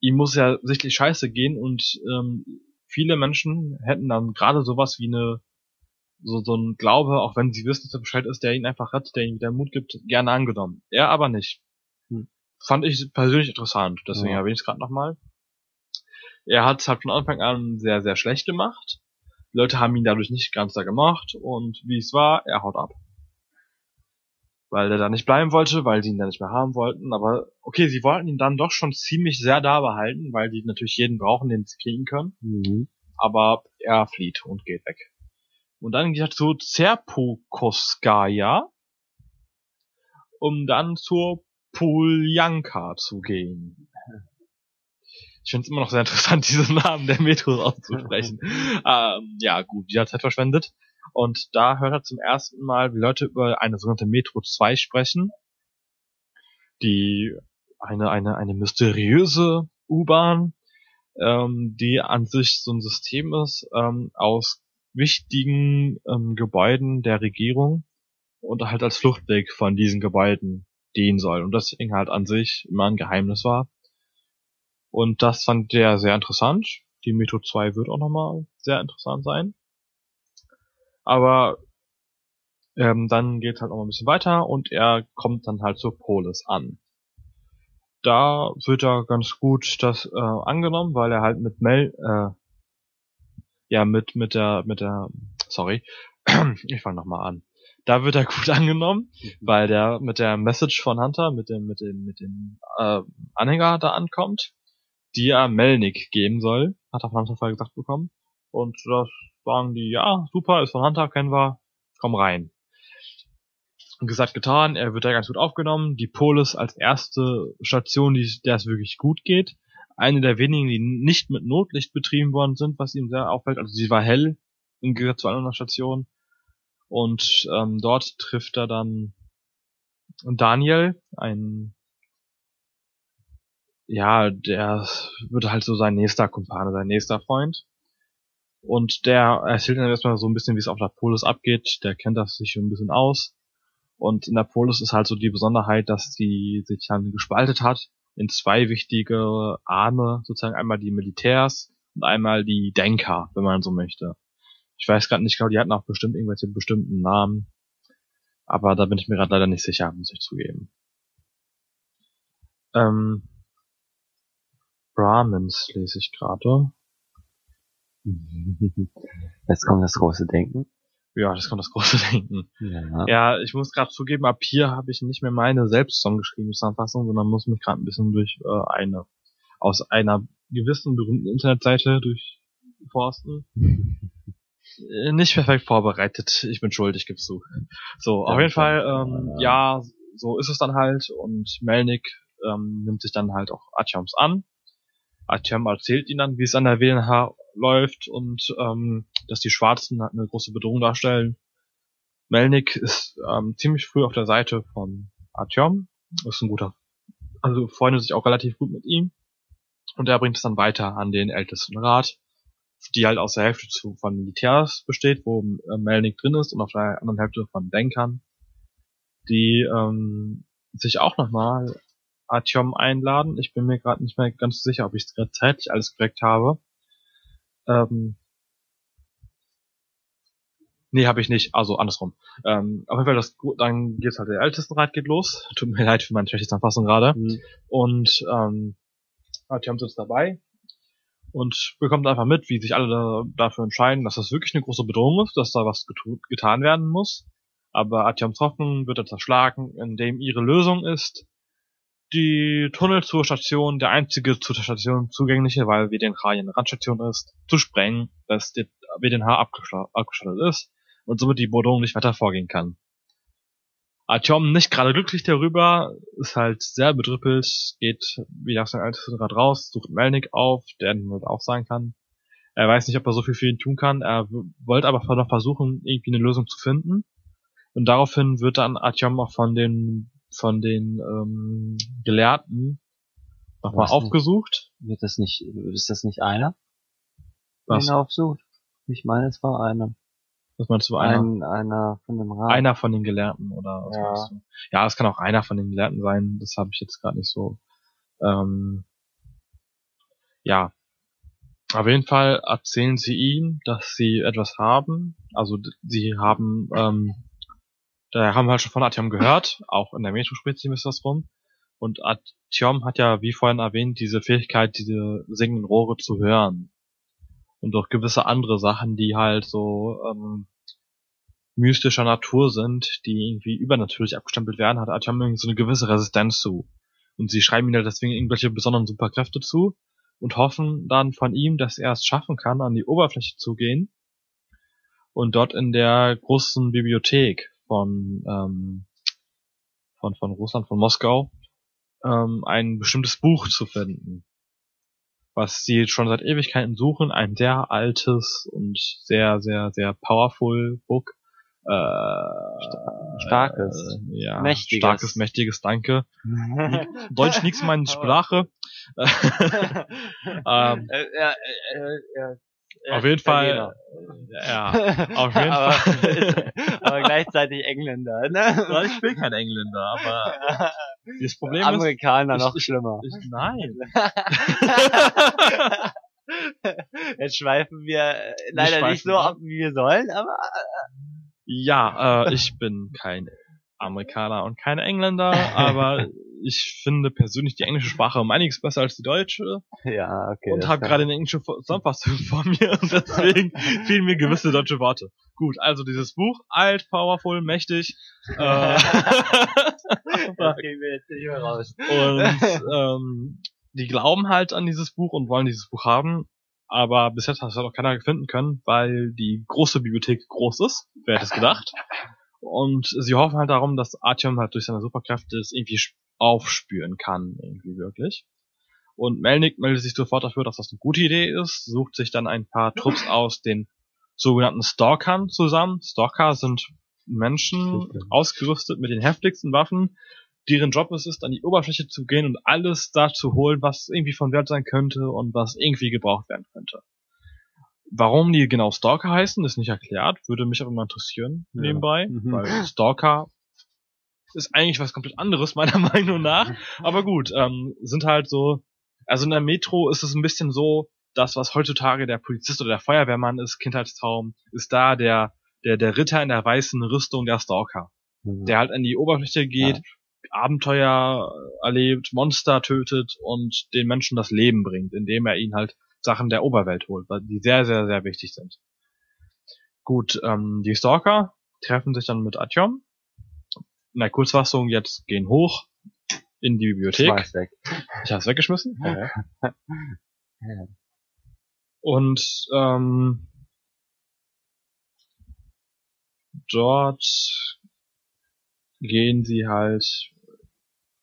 ihm muss ja sichtlich scheiße gehen und ähm, viele Menschen hätten dann gerade sowas wie eine so, so ein Glaube, auch wenn sie wissen, dass er Bescheid ist, der ihn einfach rettet, der ihm wieder Mut gibt, gerne angenommen. Er aber nicht. Hm. Fand ich persönlich interessant, deswegen ja. erwähne ich es gerade nochmal. Er hat es halt von Anfang an sehr, sehr schlecht gemacht. Die Leute haben ihn dadurch nicht ganz da gemacht und wie es war, er haut ab. Weil er da nicht bleiben wollte, weil sie ihn da nicht mehr haben wollten. Aber okay, sie wollten ihn dann doch schon ziemlich sehr da behalten, weil die natürlich jeden brauchen, den sie kriegen können. Mhm. Aber er flieht und geht weg. Und dann geht er zu Zerpukoskaya, um dann zur Puljanka zu gehen. Ich finde es immer noch sehr interessant, *laughs* diesen Namen der Metros auszusprechen. *laughs* ähm, ja, gut, hat Zeit verschwendet. Und da hört er zum ersten Mal, wie Leute über eine sogenannte Metro 2 sprechen, die eine, eine, eine mysteriöse U-Bahn, ähm, die an sich so ein System ist, ähm, aus wichtigen ähm, Gebäuden der Regierung und halt als Fluchtweg von diesen Gebäuden dienen soll und deswegen halt an sich immer ein Geheimnis war. Und das fand der sehr interessant. Die Metro 2 wird auch nochmal sehr interessant sein. Aber ähm, dann geht halt noch ein bisschen weiter und er kommt dann halt zur Polis an. Da wird er ganz gut das äh, angenommen, weil er halt mit Mel, äh, ja mit mit der mit der sorry, *clears throat* ich fange nochmal an. Da wird er gut *laughs* angenommen, weil der mit der Message von Hunter, mit dem mit dem mit dem äh, Anhänger da ankommt, die er Melnick geben soll, hat er von Hunter vorher gesagt bekommen. Und das sagen die, ja, super, ist von Hunter, kennen wir, komm rein. Und gesagt, getan, er wird da ganz gut aufgenommen. Die Polis als erste Station, die, der es wirklich gut geht eine der wenigen, die nicht mit Notlicht betrieben worden sind, was ihm sehr auffällt. Also sie war hell im Gegensatz zu anderen Stationen. Und ähm, dort trifft er dann Daniel, ein ja, der wird halt so sein nächster Kumpane, sein nächster Freund. Und der erzählt dann erstmal so ein bisschen, wie es auf der Polis abgeht. Der kennt das sich ein bisschen aus. Und in der Polis ist halt so die Besonderheit, dass sie sich dann gespaltet hat in zwei wichtige Arme, sozusagen einmal die Militärs und einmal die Denker, wenn man so möchte. Ich weiß gerade nicht genau, die hatten auch bestimmt irgendwelche bestimmten Namen, aber da bin ich mir gerade leider nicht sicher, muss ich zugeben. Ähm, Brahmins lese ich gerade. Jetzt kommt das große Denken. Ja, das kommt das große *laughs* Denken. Ja. Ja, ich muss gerade zugeben, ab hier habe ich nicht mehr meine selbst zusammengeschriebene Zusammenfassung, sondern muss mich gerade ein bisschen durch äh, eine aus einer gewissen berühmten Internetseite durchforsten. Äh, Nicht perfekt vorbereitet. Ich bin schuld, ich geb's zu. So, auf Ja, jeden Fall, ähm, ja, so ist es dann halt und Melnik ähm, nimmt sich dann halt auch Atjams an. Atjam erzählt ihnen dann, wie es an der WNH läuft und ähm, dass die Schwarzen halt eine große Bedrohung darstellen. Melnik ist ähm, ziemlich früh auf der Seite von Artyom, ist ein guter, also freundet sich auch relativ gut mit ihm und er bringt es dann weiter an den ältesten Rat, die halt aus der Hälfte zu, von Militärs besteht, wo äh, Melnik drin ist und auf der anderen Hälfte von Denkern, die ähm, sich auch nochmal Artyom einladen. Ich bin mir gerade nicht mehr ganz sicher, ob ich es gerade zeitlich alles korrekt habe. Ähm, nee, habe ich nicht. Also andersrum. Ähm, auf jeden Fall, das, dann geht's halt der Ältestenrat geht los. Tut mir leid für meine schlechte Zusammenfassung gerade. Hm. Und ähm, Artyom sitzt dabei und bekommt einfach mit, wie sich alle da, dafür entscheiden, dass das wirklich eine große Bedrohung ist, dass da was getan werden muss. Aber Artyoms Hoffnung wird er zerschlagen, indem ihre Lösung ist, die Tunnel zur Station, der einzige zur Station zugängliche, weil WDNH hier eine Randstation ist, zu sprengen, dass der WDNH abgeschottet ist und somit die Bedrohung nicht weiter vorgehen kann. Artyom nicht gerade glücklich darüber, ist halt sehr bedrüppelt, geht wieder aus dem Ältestenrat raus, sucht Melnik auf, der halt auch sagen kann. Er weiß nicht, ob er so viel für ihn tun kann, er wollte aber noch versuchen, irgendwie eine Lösung zu finden. Und daraufhin wird dann Artyom auch von den von den ähm, Gelehrten nochmal aufgesucht. Wird das nicht, ist das nicht einer? Was? Den er aufsucht? Ich meine, es war einer. Was meinst du, einer? Ein, einer von dem Rat. Einer von den Gelehrten oder was Ja. meinst du? Ja, es kann auch einer von den Gelehrten sein, das habe ich jetzt gerade nicht so. Ähm, ja. Auf jeden Fall erzählen sie ihm, dass sie etwas haben. Also sie haben, ähm, da haben wir halt schon von Artyom gehört, auch in der Metro spricht sie das rum. Und Artyom hat ja, wie vorhin erwähnt, diese Fähigkeit, diese singenden Rohre zu hören. Und auch gewisse andere Sachen, die halt so ähm, mystischer Natur sind, die irgendwie übernatürlich abgestempelt werden, hat Artyom irgendwie so eine gewisse Resistenz zu. Und sie schreiben ihm halt deswegen irgendwelche besonderen Superkräfte zu und hoffen dann von ihm, dass er es schaffen kann, an die Oberfläche zu gehen und dort in der großen Bibliothek von, ähm, von, von Russland, von Moskau, ähm, ein bestimmtes Buch zu finden. Was sie schon seit Ewigkeiten suchen, ein sehr altes und sehr, sehr, sehr powerful Book. Äh, Starkes. Äh, ja, Mächtiges. Starkes, mächtiges, danke. *laughs* Deutsch nix meine Sprache. *laughs* *laughs* ähm, Äh, äh, äh. Auf jeden Fall, Italiener. ja, *laughs* auf jeden aber, Fall. aber gleichzeitig Engländer, ne? ich bin kein Engländer, aber *laughs* das Problem ist, Amerikaner noch ich- schlimmer. ich, nein. *laughs* Jetzt schweifen wir äh, leider schweifen nicht so ab. ab, wie wir sollen, aber Ja, äh, ich bin kein Amerikaner und kein Engländer, aber ich finde persönlich die englische Sprache um einiges besser als die deutsche ja, okay. und habe gerade eine englische Zusammenfassung *laughs* vor mir und deswegen *laughs* fehlen mir gewisse deutsche Worte. Gut, also dieses Buch, alt, powerful, mächtig äh, das kriegen wir jetzt nicht mehr raus. und *laughs* ähm, die glauben halt an dieses Buch und wollen dieses Buch haben, aber bis jetzt hat es halt noch keiner finden können, weil die große Bibliothek groß ist. Wer hätte es gedacht? Und sie hoffen halt darum, dass Artyom halt durch seine Superkräfte es irgendwie aufspüren kann, irgendwie wirklich. Und Melnik meldet sich sofort dafür, dass das eine gute Idee ist, sucht sich dann ein paar Trupps *laughs* aus den sogenannten Stalkern zusammen. Stalker sind Menschen ausgerüstet mit den heftigsten Waffen, deren Job es ist, an die Oberfläche zu gehen und alles da zu holen, was irgendwie von Wert sein könnte und was irgendwie gebraucht werden könnte. Warum die genau Stalker heißen, ist nicht erklärt, würde mich aber mal interessieren Ja. nebenbei, Mhm. weil Stalker ist eigentlich was komplett anderes *laughs* meiner Meinung nach, aber gut, ähm, sind halt so, also in der Metro ist es ein bisschen so, das was heutzutage der Polizist oder der Feuerwehrmann ist, Kindheitstraum, ist da der der der Ritter in der weißen Rüstung der Stalker der halt an die Oberfläche geht, Abenteuer erlebt, Monster tötet und den Menschen das Leben bringt, indem er ihnen halt Sachen der Oberwelt holt, die sehr, sehr, sehr wichtig sind. Gut, ähm, die Stalker treffen sich dann mit Atjom. In der Kurzfassung jetzt gehen hoch in die Bibliothek. Schmeiß weg. Ich hab's weggeschmissen. *laughs* Und ähm, dort gehen sie halt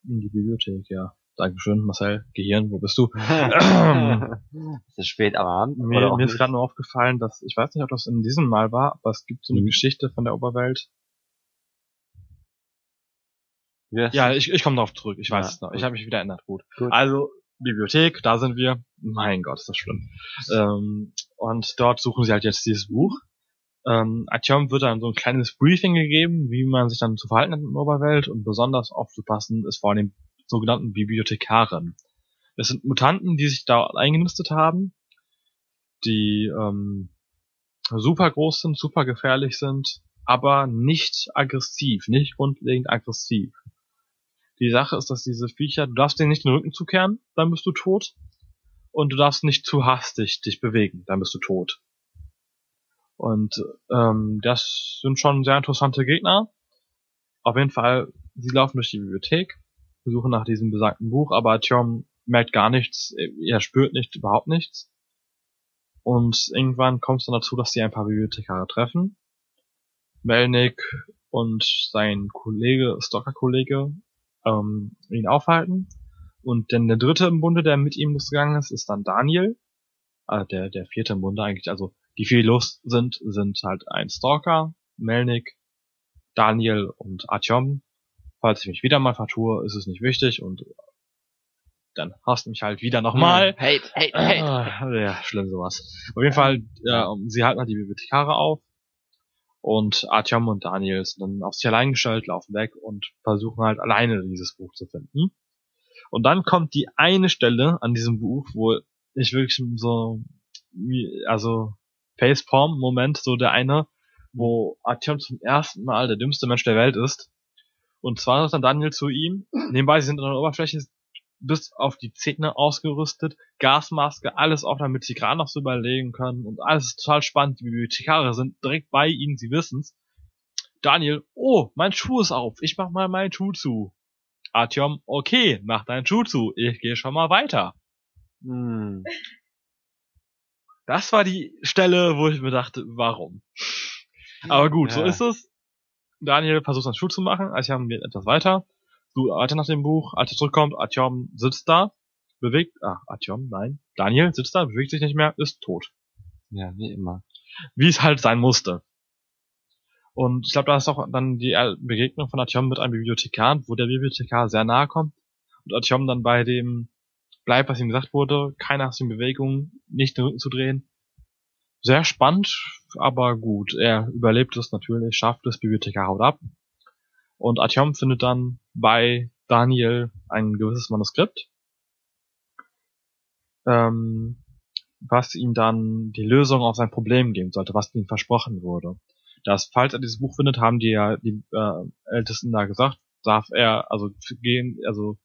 in die Bibliothek, ja. Dankeschön, Marcel. Gehirn, wo bist du? *laughs* *laughs* es ist spät am Abend. Mir, mir ist gerade nur aufgefallen, dass, ich weiß nicht, ob das in diesem Mal war, aber es gibt so eine Mhm. Geschichte von der Oberwelt. Yes. Ja, ich, ich komme darauf zurück, ich weiß Ja, es noch. gut. Ich habe mich wieder erinnert, gut. Gut. Also, Bibliothek, da sind wir. Mein Gott, ist das schlimm. Ähm, und dort suchen sie halt jetzt dieses Buch. Ähm, Atjom wird dann so ein kleines Briefing gegeben, wie man sich dann zu verhalten hat in der Oberwelt und besonders aufzupassen ist vor den sogenannten Bibliothekaren. Das sind Mutanten, die sich da eingenistet haben, die ähm, super groß sind, super gefährlich sind, aber nicht aggressiv, nicht grundlegend aggressiv. Die Sache ist, dass diese Viecher, du darfst denen nicht den Rücken zukehren, dann bist du tot. Und du darfst nicht zu hastig dich bewegen, dann bist du tot. Und ähm, das sind schon sehr interessante Gegner. Auf jeden Fall, sie laufen durch die Bibliothek, suchen nach diesem besagten Buch, aber Tjom merkt gar nichts, er spürt nicht, überhaupt nichts. Und irgendwann kommt es dann dazu, dass sie ein paar Bibliothekare treffen. Melnick und sein Kollege, Stalker-Kollege, ähm, ihn aufhalten. Und denn der dritte im Bunde, der mit ihm losgegangen ist, ist dann Daniel. Äh, der, der vierte im Bunde eigentlich. Also die vier, die los sind, sind halt ein Stalker, Melnick, Daniel und Atjom. Falls ich mich wieder mal vertue, ist es nicht wichtig und dann hasst mich halt wieder nochmal. Hate, hate, hate. Ah, ja, schlimm sowas. Auf jeden Fall, ja, sie halten halt die Bibliothekare auf und Artyom und Daniel sind dann auf sich allein gestellt, laufen weg und versuchen halt alleine dieses Buch zu finden. Und dann kommt die eine Stelle an diesem Buch, wo ich wirklich so, also Facepalm-Moment, so der eine, wo Artyom zum ersten Mal der dümmste Mensch der Welt ist. Und zwar sagt dann Daniel zu ihm, nebenbei, sie sind an der Oberfläche bis auf die Zähne ausgerüstet, Gasmaske, alles auch, damit sie gerade noch so überlegen können und alles ist total spannend. Die Bibliothekare sind direkt bei ihnen, sie wissen's. Daniel, oh, mein Schuh ist auf, ich mach mal meinen Schuh zu. Artyom, okay, mach deinen Schuh zu, ich gehe schon mal weiter. Hm. Das war die Stelle, wo ich mir dachte, warum? Aber gut, so Ja. ist es. Daniel versucht seinen Schuh zu machen, Artyom geht etwas weiter. Du weiter nach dem Buch, als er zurückkommt, Artyom sitzt da, bewegt, ah, Artyom, nein, Daniel sitzt da, bewegt sich nicht mehr, ist tot. Ja, wie immer. Wie es halt sein musste. Und ich glaube, da ist auch dann die Begegnung von Artyom mit einem Bibliothekar, wo der Bibliothekar sehr nahe kommt und Artyom dann bei dem bleibt, was ihm gesagt wurde, keine aus in Bewegung, nicht den Rücken zu drehen. Sehr spannend, aber gut. Er überlebt es natürlich, schafft es, Bibliothekar haut ab. Und Artyom findet dann bei Daniel ein gewisses Manuskript, ähm, was ihm dann die Lösung auf sein Problem geben sollte, was ihm versprochen wurde. Dass, falls er dieses Buch findet, haben die ja die äh, Ältesten da gesagt, darf er also gehen, also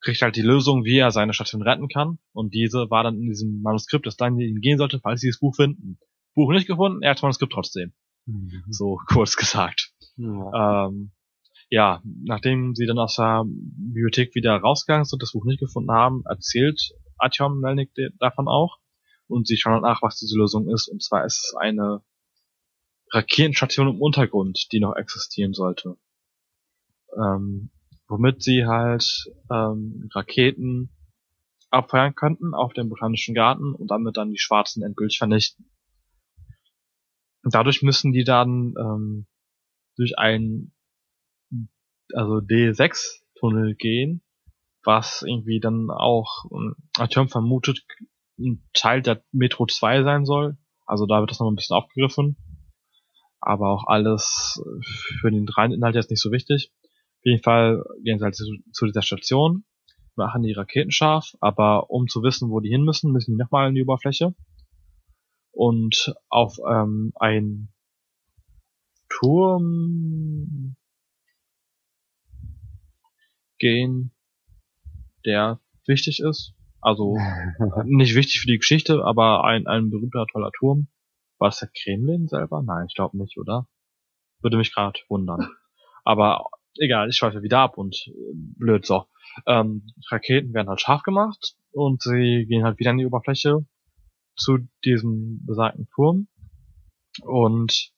kriegt halt die Lösung, wie er seine Station retten kann. Und diese war dann in diesem Manuskript, das Daniel ihm gehen sollte, falls sie das Buch finden. Buch nicht gefunden, er hat das Manuskript trotzdem. Mhm. So *laughs* kurz gesagt. Ja. Ähm, ja, nachdem sie dann aus der Bibliothek wieder rausgegangen sind, das Buch nicht gefunden haben, erzählt Artyom Melnik davon auch. Und sie schauen nach, was diese Lösung ist. Und zwar ist es eine Raketenstation im Untergrund, die noch existieren sollte. Ähm, womit sie halt ähm, Raketen abfeuern könnten auf dem Botanischen Garten und damit dann die Schwarzen endgültig vernichten. Und dadurch müssen die dann ähm, durch einen also D6-Tunnel gehen, was irgendwie dann auch ähm, Artyom vermutet ein Teil der Metro 2 sein soll. Also da wird das noch ein bisschen aufgegriffen. Aber auch alles für den reinen Inhalt jetzt nicht so wichtig. Auf jeden Fall gehen sie halt zu, zu dieser Station, machen die Raketen scharf, aber um zu wissen, wo die hin müssen, müssen die nochmal in die Oberfläche. Und auf ähm, ein Turm gehen, der wichtig ist. Also *laughs* nicht wichtig für die Geschichte, aber ein, ein berühmter, toller Turm. War es der Kremlin selber? Nein, ich glaube nicht, oder? Würde mich gerade wundern. Aber egal, ich schweife wieder ab und äh, blöd so. Ähm, Raketen werden halt scharf gemacht und sie gehen halt wieder an die Oberfläche zu diesem besagten Turm und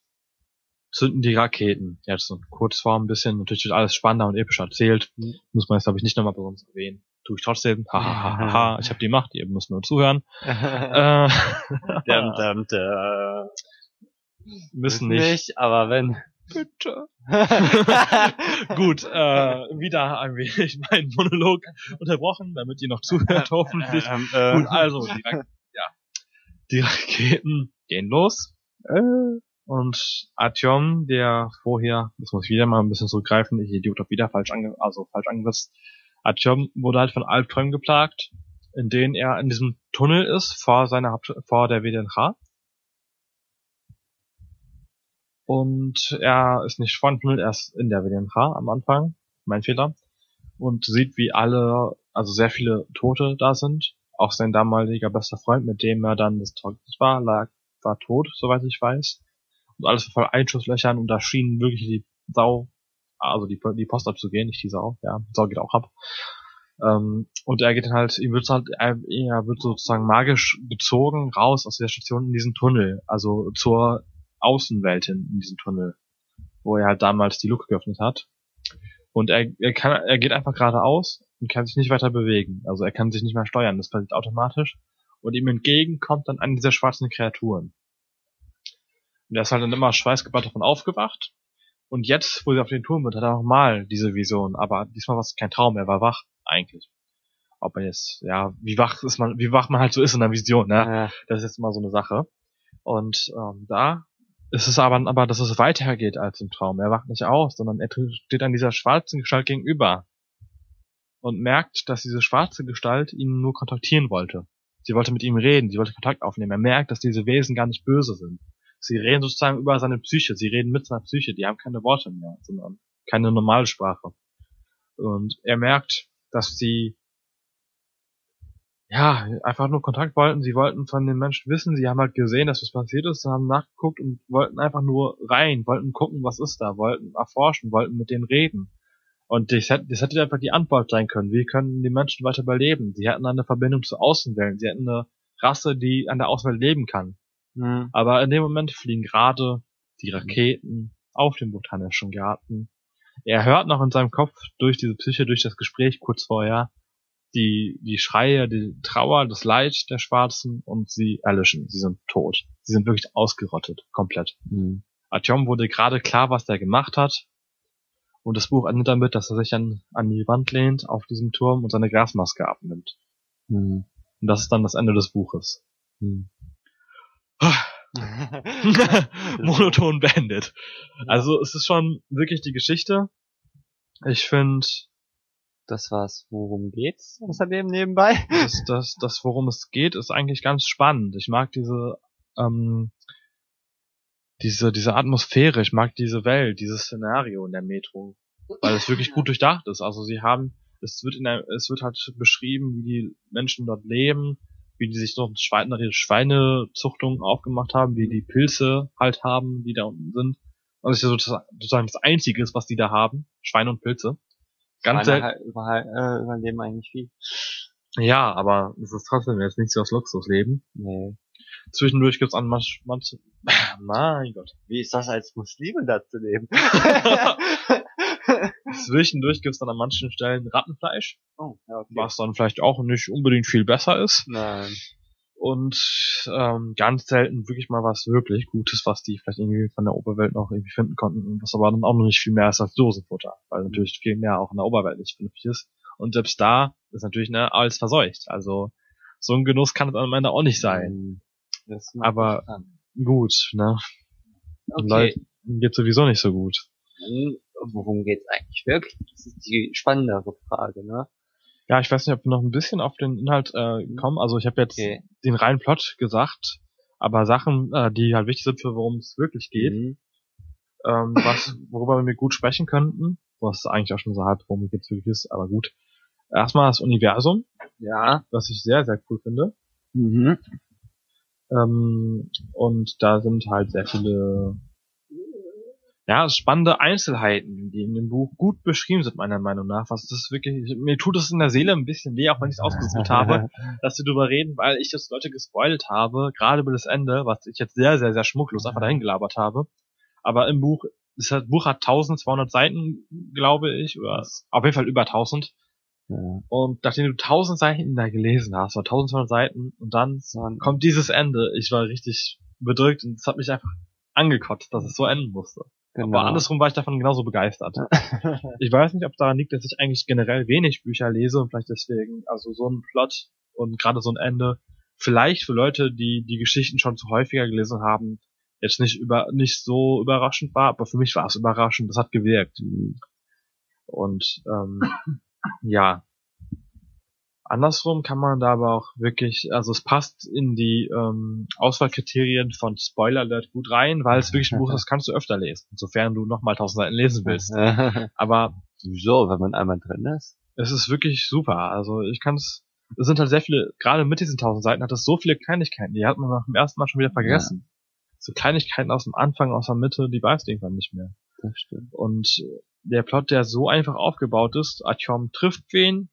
zünden die Raketen. Jetzt so Kurzform ein bisschen, natürlich wird alles spannender und epischer erzählt. Mhm. Muss man jetzt, glaube ich, nicht nochmal besonders erwähnen. Tue ich trotzdem. Ha, ha, ha, ha, ha. Ich habe die Macht, ihr müsst nur zuhören. *laughs* äh, *laughs* dum, dum, dum. Müssen nicht. nicht. aber wenn. Bitte. *laughs* Gut, äh, wieder ein wenig meinen Monolog unterbrochen, damit ihr noch zuhört, hoffentlich. Ähm, äh, Gut, also, die, Ra ja, die Raketen gehen los. Äh, und Artyom, der vorher, das muss ich wieder mal ein bisschen zurückgreifen, ich Idiot hab wieder falsch ange, also falsch angesetzt. Artyom wurde halt von Albträumen geplagt, in denen er in diesem Tunnel ist, vor seiner vor der WDNH. Und er ist nicht vor dem Tunnel, er ist in der WDNH am Anfang, mein Fehler. Und sieht, wie alle, also sehr viele Tote da sind. Auch sein damaliger bester Freund, mit dem er dann des Tages war, lag, war tot, soweit ich weiß alles voll Einschusslöchern und da schien wirklich die Sau, also die, die Post abzugehen, nicht die Sau, ja, Sau geht auch ab. Ähm, und er geht dann halt, ihm wird halt, er, er wird sozusagen magisch gezogen raus aus der Station in diesen Tunnel, also zur Außenwelt in, in diesem Tunnel, wo er halt damals die Luke geöffnet hat. Und er, er kann, er geht einfach geradeaus und kann sich nicht weiter bewegen. Also er kann sich nicht mehr steuern, das passiert automatisch. Und ihm entgegen kommt dann eine dieser schwarzen Kreaturen. Und er ist halt dann immer schweißgebaut davon aufgewacht. Und jetzt, wo sie auf den Turm wird, hat er nochmal diese Vision. Aber diesmal war es kein Traum, er war wach, eigentlich. Ob er jetzt, ja, wie wach ist man, wie wach man halt so ist in der Vision, ne? Ja. Das ist jetzt immer so eine Sache. Und ähm, da ist es aber, aber, dass es weitergeht als im Traum. Er wacht nicht aus, sondern er steht an dieser schwarzen Gestalt gegenüber und merkt, dass diese schwarze Gestalt ihn nur kontaktieren wollte. Sie wollte mit ihm reden, sie wollte Kontakt aufnehmen. Er merkt, dass diese Wesen gar nicht böse sind. Sie reden sozusagen über seine Psyche, sie reden mit seiner Psyche, die haben keine Worte mehr, sondern keine normale Sprache. Und er merkt, dass sie ja, einfach nur Kontakt wollten. Sie wollten von den Menschen wissen. Sie haben halt gesehen, dass was passiert ist, haben nachgeguckt und wollten einfach nur rein, wollten gucken, was ist da, wollten erforschen, wollten mit denen reden. Und das hätte, das hätte einfach die Antwort sein können. Wie können die Menschen weiter überleben? Sie hatten eine Verbindung zur Außenwelt. Sie hatten eine Rasse, die an der Außenwelt leben kann. Mhm. Aber in dem Moment fliegen gerade die Raketen auf den botanischen Garten. Er hört noch in seinem Kopf durch diese Psyche, durch das Gespräch kurz vorher, die, die Schreie, die Trauer, das Leid der Schwarzen und sie erlöschen. Sie sind tot. Sie sind wirklich ausgerottet. Komplett. Mhm. Artyom wurde gerade klar, was er gemacht hat. Und das Buch endet damit, dass er sich an, an die Wand lehnt auf diesem Turm und seine Gasmaske abnimmt. Mhm. Und das ist dann das Ende des Buches. Mhm. *laughs* Monoton beendet. Also es ist schon wirklich die Geschichte. Ich finde. Das war's. Worum geht's außerdem nebenbei? Das, das, das, worum es geht, ist eigentlich ganz spannend. Ich mag diese, ähm, diese, diese Atmosphäre, ich mag diese Welt, dieses Szenario in der Metro. Weil es wirklich gut durchdacht ist. Also sie haben, es wird in der, es wird halt beschrieben, wie die Menschen dort leben, wie die sich so Schweine, Schweinezuchtung aufgemacht haben, wie die Pilze halt haben, die da unten sind. Und das ist ja sozusagen das Einzige was die da haben. Schweine und Pilze. Ganz selten. Halt überall, äh, überleben eigentlich viel. Ja, aber es ist trotzdem jetzt nicht so das Luxusleben. Nee. Zwischendurch gibt's an manch, manch, *laughs* mein Gott. Wie ist das als Muslime da zu leben? *laughs* *laughs* *laughs* Zwischendurch gibt's dann an manchen Stellen Rattenfleisch. Oh, ja, okay. Was dann vielleicht auch nicht unbedingt viel besser ist. Nein. Und ähm, ganz selten wirklich mal was wirklich Gutes, was die vielleicht irgendwie von der Oberwelt noch irgendwie finden konnten, was aber dann auch noch nicht viel mehr ist als Dosenfutter, weil natürlich viel mehr auch in der Oberwelt nicht vernünftig ist. Und selbst da ist natürlich ne, alles verseucht. Also so ein Genuss kann es am Ende auch nicht sein. aber gut, ne? Okay. Leuten geht sowieso nicht so gut. Worum geht's eigentlich wirklich? Das ist die spannendere Frage, ne? Ja, ich weiß nicht, ob wir noch ein bisschen auf den Inhalt äh, mhm. kommen. Also ich habe jetzt okay. den reinen Plot gesagt, aber Sachen, äh, die halt wichtig sind für worum es wirklich geht, mhm. ähm, was, worüber wir gut sprechen könnten, was eigentlich auch schon so halb worum es wirklich ist, aber gut, Erstmal das Universum, Ja. was ich sehr, sehr cool finde. Mhm. Ähm, und da sind halt sehr viele ja, spannende Einzelheiten, die in dem Buch gut beschrieben sind, meiner Meinung nach. Was das wirklich, mir tut es in der Seele ein bisschen weh, auch wenn ich es ausgesucht habe, *laughs* dass wir drüber reden, weil ich das Leute gespoilt habe, gerade über das Ende, was ich jetzt sehr, sehr, sehr schmucklos einfach dahin gelabert habe. Aber im Buch, das Buch hat 1200 Seiten, glaube ich, oder auf jeden Fall über 1000. Ja. Und nachdem du 1000 Seiten da gelesen hast, oder 1200 Seiten, und dann kommt dieses Ende. Ich war richtig bedrückt und es hat mich einfach angekotzt, dass es so enden musste. Genau. Aber andersrum war ich davon genauso begeistert. *laughs* *laughs* Ich weiß nicht, ob daran liegt, dass ich eigentlich generell wenig Bücher lese und vielleicht deswegen, also so ein Plot und gerade so ein Ende, vielleicht für Leute, die die Geschichten schon zu häufiger gelesen haben, jetzt nicht über nicht so überraschend war, aber für mich war es überraschend, das hat gewirkt. Und ähm, *laughs* ja. Andersrum kann man da aber auch wirklich, also es passt in die ähm, Auswahlkriterien von Spoiler Alert gut rein, weil es wirklich ein Buch *laughs* ist, das kannst du öfter lesen, sofern du nochmal tausend Seiten lesen willst. *laughs* Aber Wieso, wenn man einmal drin ist? es ist wirklich super. Also ich kann es, es sind halt sehr viele, gerade mit diesen tausend Seiten hat es so viele Kleinigkeiten, die hat man nach dem ersten Mal schon wieder vergessen. So Kleinigkeiten aus dem Anfang, aus der Mitte, die weißt du irgendwann nicht mehr. Das stimmt. Und der Plot, der so einfach aufgebaut ist, Artyom trifft wen,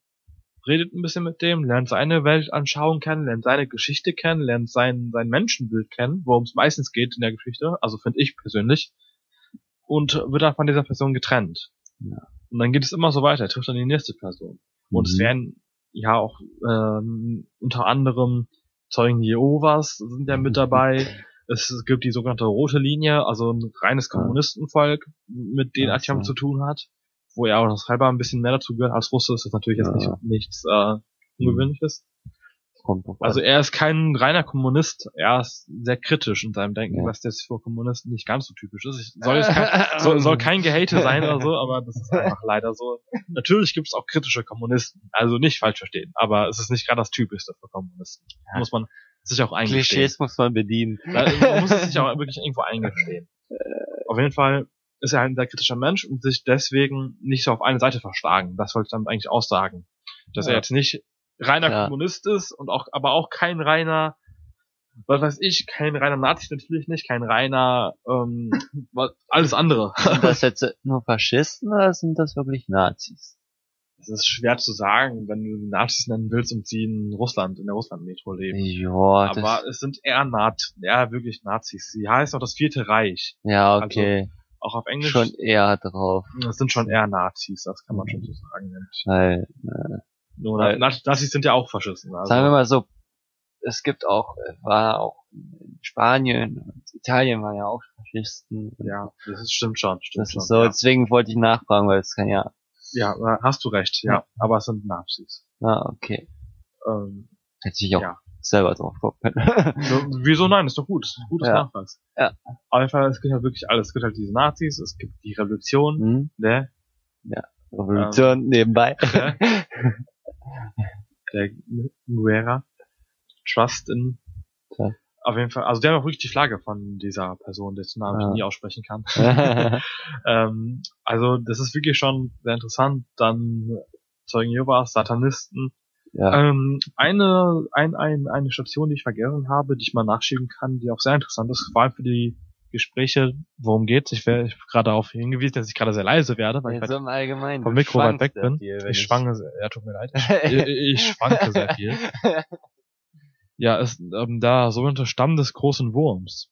redet ein bisschen mit dem, lernt seine Weltanschauung kennen, lernt seine Geschichte kennen, lernt sein, sein Menschenbild kennen, worum es meistens geht in der Geschichte, also finde ich persönlich, und wird dann von dieser Person getrennt. Ja. Und dann geht es immer so weiter, er trifft dann die nächste Person. Und es Mhm. werden ja auch ähm, unter anderem Zeugen Jehovas sind ja mit dabei. *laughs* Es gibt die sogenannte rote Linie, also ein reines. Kommunistenvolk, mit denen Ach Atjam zu tun hat, wo er auch noch selber ein bisschen mehr dazu gehört als Russe, ist das natürlich jetzt Ja. nicht, nichts äh, Ungewöhnliches. Also er ist kein reiner Kommunist, er ist sehr kritisch in seinem Denken, Ja. was jetzt für Kommunisten nicht ganz so typisch ist. Ich soll, jetzt kein, *laughs* soll, soll kein Gehate sein oder so, *laughs* aber das ist einfach leider so. Natürlich gibt es auch kritische Kommunisten, also nicht falsch verstehen, aber es ist nicht gerade das Typischste für Kommunisten. Ja. Muss man sich auch eingestehen. Klischees muss man bedienen. Da, man muss es sich auch wirklich irgendwo eingestehen. *laughs* Auf jeden Fall ist er halt ein sehr kritischer Mensch und sich deswegen nicht so auf eine Seite verschlagen. Das wollte ich damit eigentlich aussagen. Dass Ja. er jetzt nicht reiner Ja. Kommunist ist und auch, aber auch kein reiner, was weiß ich, kein reiner Nazi natürlich nicht, kein reiner, ähm, *laughs* alles andere. Sind das jetzt *laughs* nur Faschisten oder sind das wirklich Nazis? Es ist schwer zu sagen, wenn du Nazis nennen willst und sie in Russland, in der Russland-Metro leben. Das, Aber es sind eher Nat ja, wirklich Nazis. Sie heißen auch das Vierte Reich. ja, okay. Auch auf Englisch. Schon eher drauf. Das sind schon eher Nazis, das kann man schon so sagen. Weil, Nur Weil- Na- Nazis sind ja auch Faschisten. Also. sagen wir mal so, es gibt auch, war auch in Spanien und Italien waren ja auch Faschisten. ja, das ist, stimmt schon. Stimmt Das schon, ist so, ja. deswegen wollte ich nachfragen, weil es kann ja, ja, hast du recht, ja. Aber es sind Nazis. ah, okay. Ähm, Hätte ich auch Ja. Selber drauf gucken wieso nein? Ist doch gut. Ist ein gutes Ja. Nachweis. Ja. Auf jeden Fall, es gibt halt wirklich alles. Es gibt halt diese Nazis, es gibt die Revolution, hm? der, Revolution Ähm. nebenbei. der, der Guerra, Trust in, Ja. auf jeden Fall, also die haben auch wirklich die Flagge von dieser Person, dessen Namen Ja. ich nie aussprechen kann. *laughs* *laughs* Ähm, also das ist wirklich schon sehr interessant. Dann Zeugen Jehovas, Satanisten. Ja. Ähm, eine, ein, ein, eine Station, die ich vergessen habe, die ich mal nachschieben kann, die auch sehr interessant ist, vor allem für die Gespräche, worum geht's. Ich werde gerade darauf hingewiesen, dass ich gerade sehr leise werde, weil ich so im Allgemeinen. vom Mikro weit weg bin. viel, ich schwanke sehr, ja, tut mir leid. Ich, *laughs* ich, ich schwanke sehr viel. *laughs* Ja, es, ähm, da sogenannte Stamm des großen Wurms.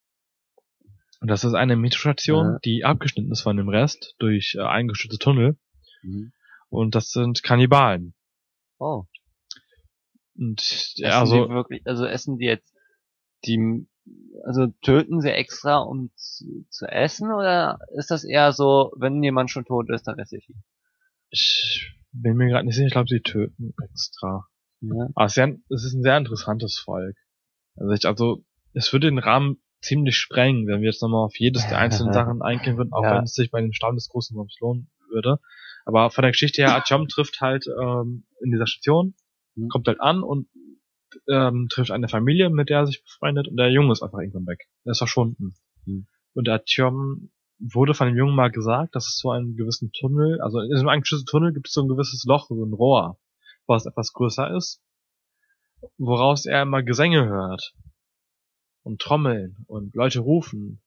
Und das ist eine Metrostation, Ja. die abgeschnitten ist von dem Rest durch äh, eingeschüttete Tunnel. Mhm. Und das sind Kannibalen. Oh. Und Essen also die wirklich, also essen die jetzt die, also töten sie extra, um zu, zu essen, oder ist das eher so, wenn jemand schon tot ist, dann esse ich ihn? ich bin mir gerade nicht sicher, ich glaube, sie töten extra. Ja. Aber es ist, sehr, es ist ein sehr interessantes Volk. Also, ich, also es würde den Rahmen ziemlich sprengen, wenn wir jetzt nochmal auf jedes der einzelnen *laughs* Sachen eingehen würden, auch Ja. wenn es sich bei den Stamm des großen Wurms lohnen würde. Aber von der Geschichte her, Achom trifft halt ähm, in dieser Station, Mhm. kommt halt an und ähm, trifft eine Familie, mit der er sich befreundet und der Junge ist einfach irgendwann weg. Er ist verschwunden. Mhm. Und Achom wurde von dem Jungen mal gesagt, dass es so einen gewissen Tunnel, also in diesem eingeschützten Tunnel gibt es so ein gewisses Loch, so ein Rohr. was etwas größer ist, woraus er immer Gesänge hört und Trommeln und Leute rufen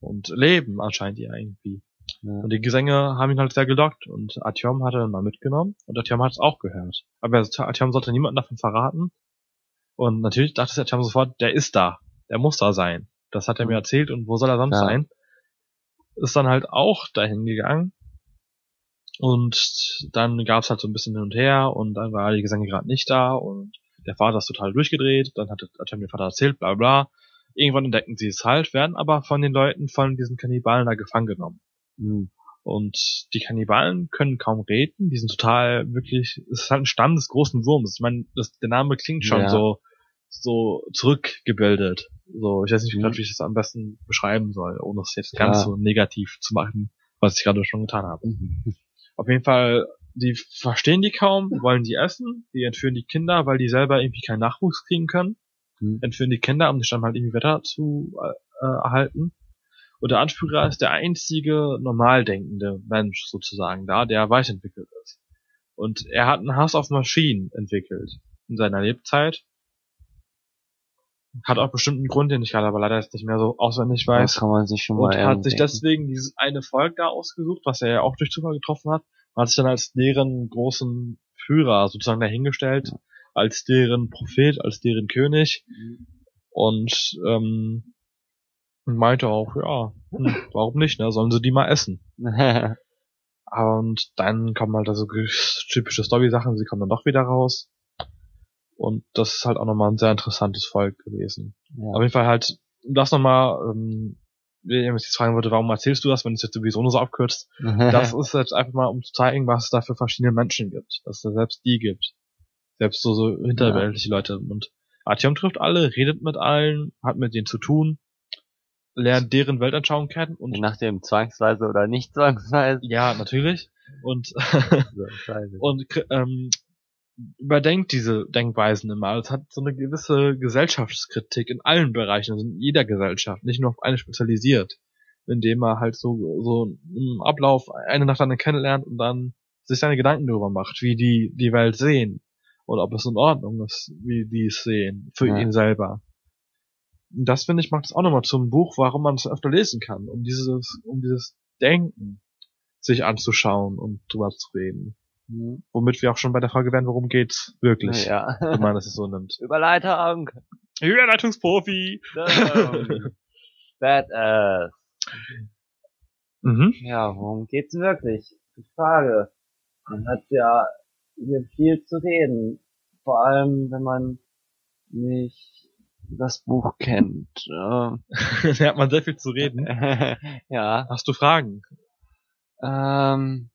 und leben anscheinend die irgendwie. Ja. Und die Gesänge haben ihn halt sehr gelockt und Artyom hat er dann mal mitgenommen und Artyom hat es auch gehört. Aber Artyom sollte niemanden davon verraten. Und natürlich dachte Artyom sofort, der ist da. Der muss da sein. Das hat er mir erzählt und wo soll er sonst ja. sein? Ist dann halt auch dahin gegangen. Und dann gab's halt so ein bisschen hin und her und dann war die Gesänge gerade nicht da und der Vater ist total durchgedreht, dann hat, hat dem Vater erzählt, bla bla. Irgendwann entdecken sie es halt, werden aber von den Leuten von diesen Kannibalen da gefangen genommen. Mhm. Und die Kannibalen können kaum reden, die sind total wirklich, es ist halt ein Stamm des großen Wurms. Ich meine, das, der Name klingt schon ja. so, so zurückgebildet. So, ich weiß nicht, mhm. wie ich das am besten beschreiben soll, ohne es jetzt ja. ganz so negativ zu machen, was ich gerade schon getan habe. Mhm. Auf jeden Fall, die verstehen die kaum, wollen die essen, die entführen die Kinder, weil die selber irgendwie keinen Nachwuchs kriegen können. Mhm. Entführen die Kinder, um die Stamm halt irgendwie Wetter zu äh, erhalten. Und der Anführer ist der einzige normal denkende Mensch sozusagen da, der weiterentwickelt ist. Und er hat einen Hass auf Maschinen entwickelt in seiner Lebzeit. Hat auch bestimmt einen Grund, den ich gerade aber leider jetzt nicht mehr so auswendig weiß. Das kann man sich schon mal Und hat sich deswegen dieses eine Volk da ausgesucht, was er ja auch durch Zufall getroffen hat, hat sich dann als deren großen Führer sozusagen dahingestellt, als deren Prophet, als deren König. Mhm. Und ähm, und meinte auch, ja, hm, warum nicht, ne? Sollen sie die mal essen. *laughs* und dann kommen halt also typische Story-Sachen, sie kommen dann doch wieder raus. Und das ist halt auch nochmal ein sehr interessantes Volk gewesen. Ja. Auf jeden Fall halt, das nochmal, ähm, wenn ich jetzt fragen würde, warum erzählst du das, wenn es jetzt sowieso nur so abkürzt? *laughs* das ist jetzt einfach mal, um zu zeigen, was es da für verschiedene Menschen gibt. Dass es da selbst die gibt. Selbst so, so hinterweltliche ja. Leute. Und Artyom trifft alle, redet mit allen, hat mit denen zu tun lernt deren Weltanschauung kennen und Je nachdem zwangsweise oder nicht zwangsweise. Ja, natürlich. Und *laughs* und ähm, überdenkt diese Denkweisen immer. Es hat so eine gewisse Gesellschaftskritik in allen Bereichen, also in jeder Gesellschaft, nicht nur auf eine spezialisiert, indem er halt so so im Ablauf eine nach der anderen kennenlernt und dann sich seine Gedanken darüber macht, wie die die Welt sehen und ob es in Ordnung ist, wie die es sehen für ja. ihn selber das finde ich macht es auch nochmal zum Buch, warum man es öfter lesen kann, um dieses, um dieses Denken sich anzuschauen und drüber zu reden. Mhm. Womit wir auch schon bei der Frage werden, worum geht's wirklich, ja. wenn man es so nimmt. *laughs* Überleitung. Überleitungsprofi. Badass. Mhm. Ja, worum geht's wirklich? Die Frage. Man hat ja hier viel zu reden. Vor allem, wenn man nicht das Buch kennt. *laughs* Da hat man sehr viel zu reden. *laughs* ja. Hast du Fragen? Ähm,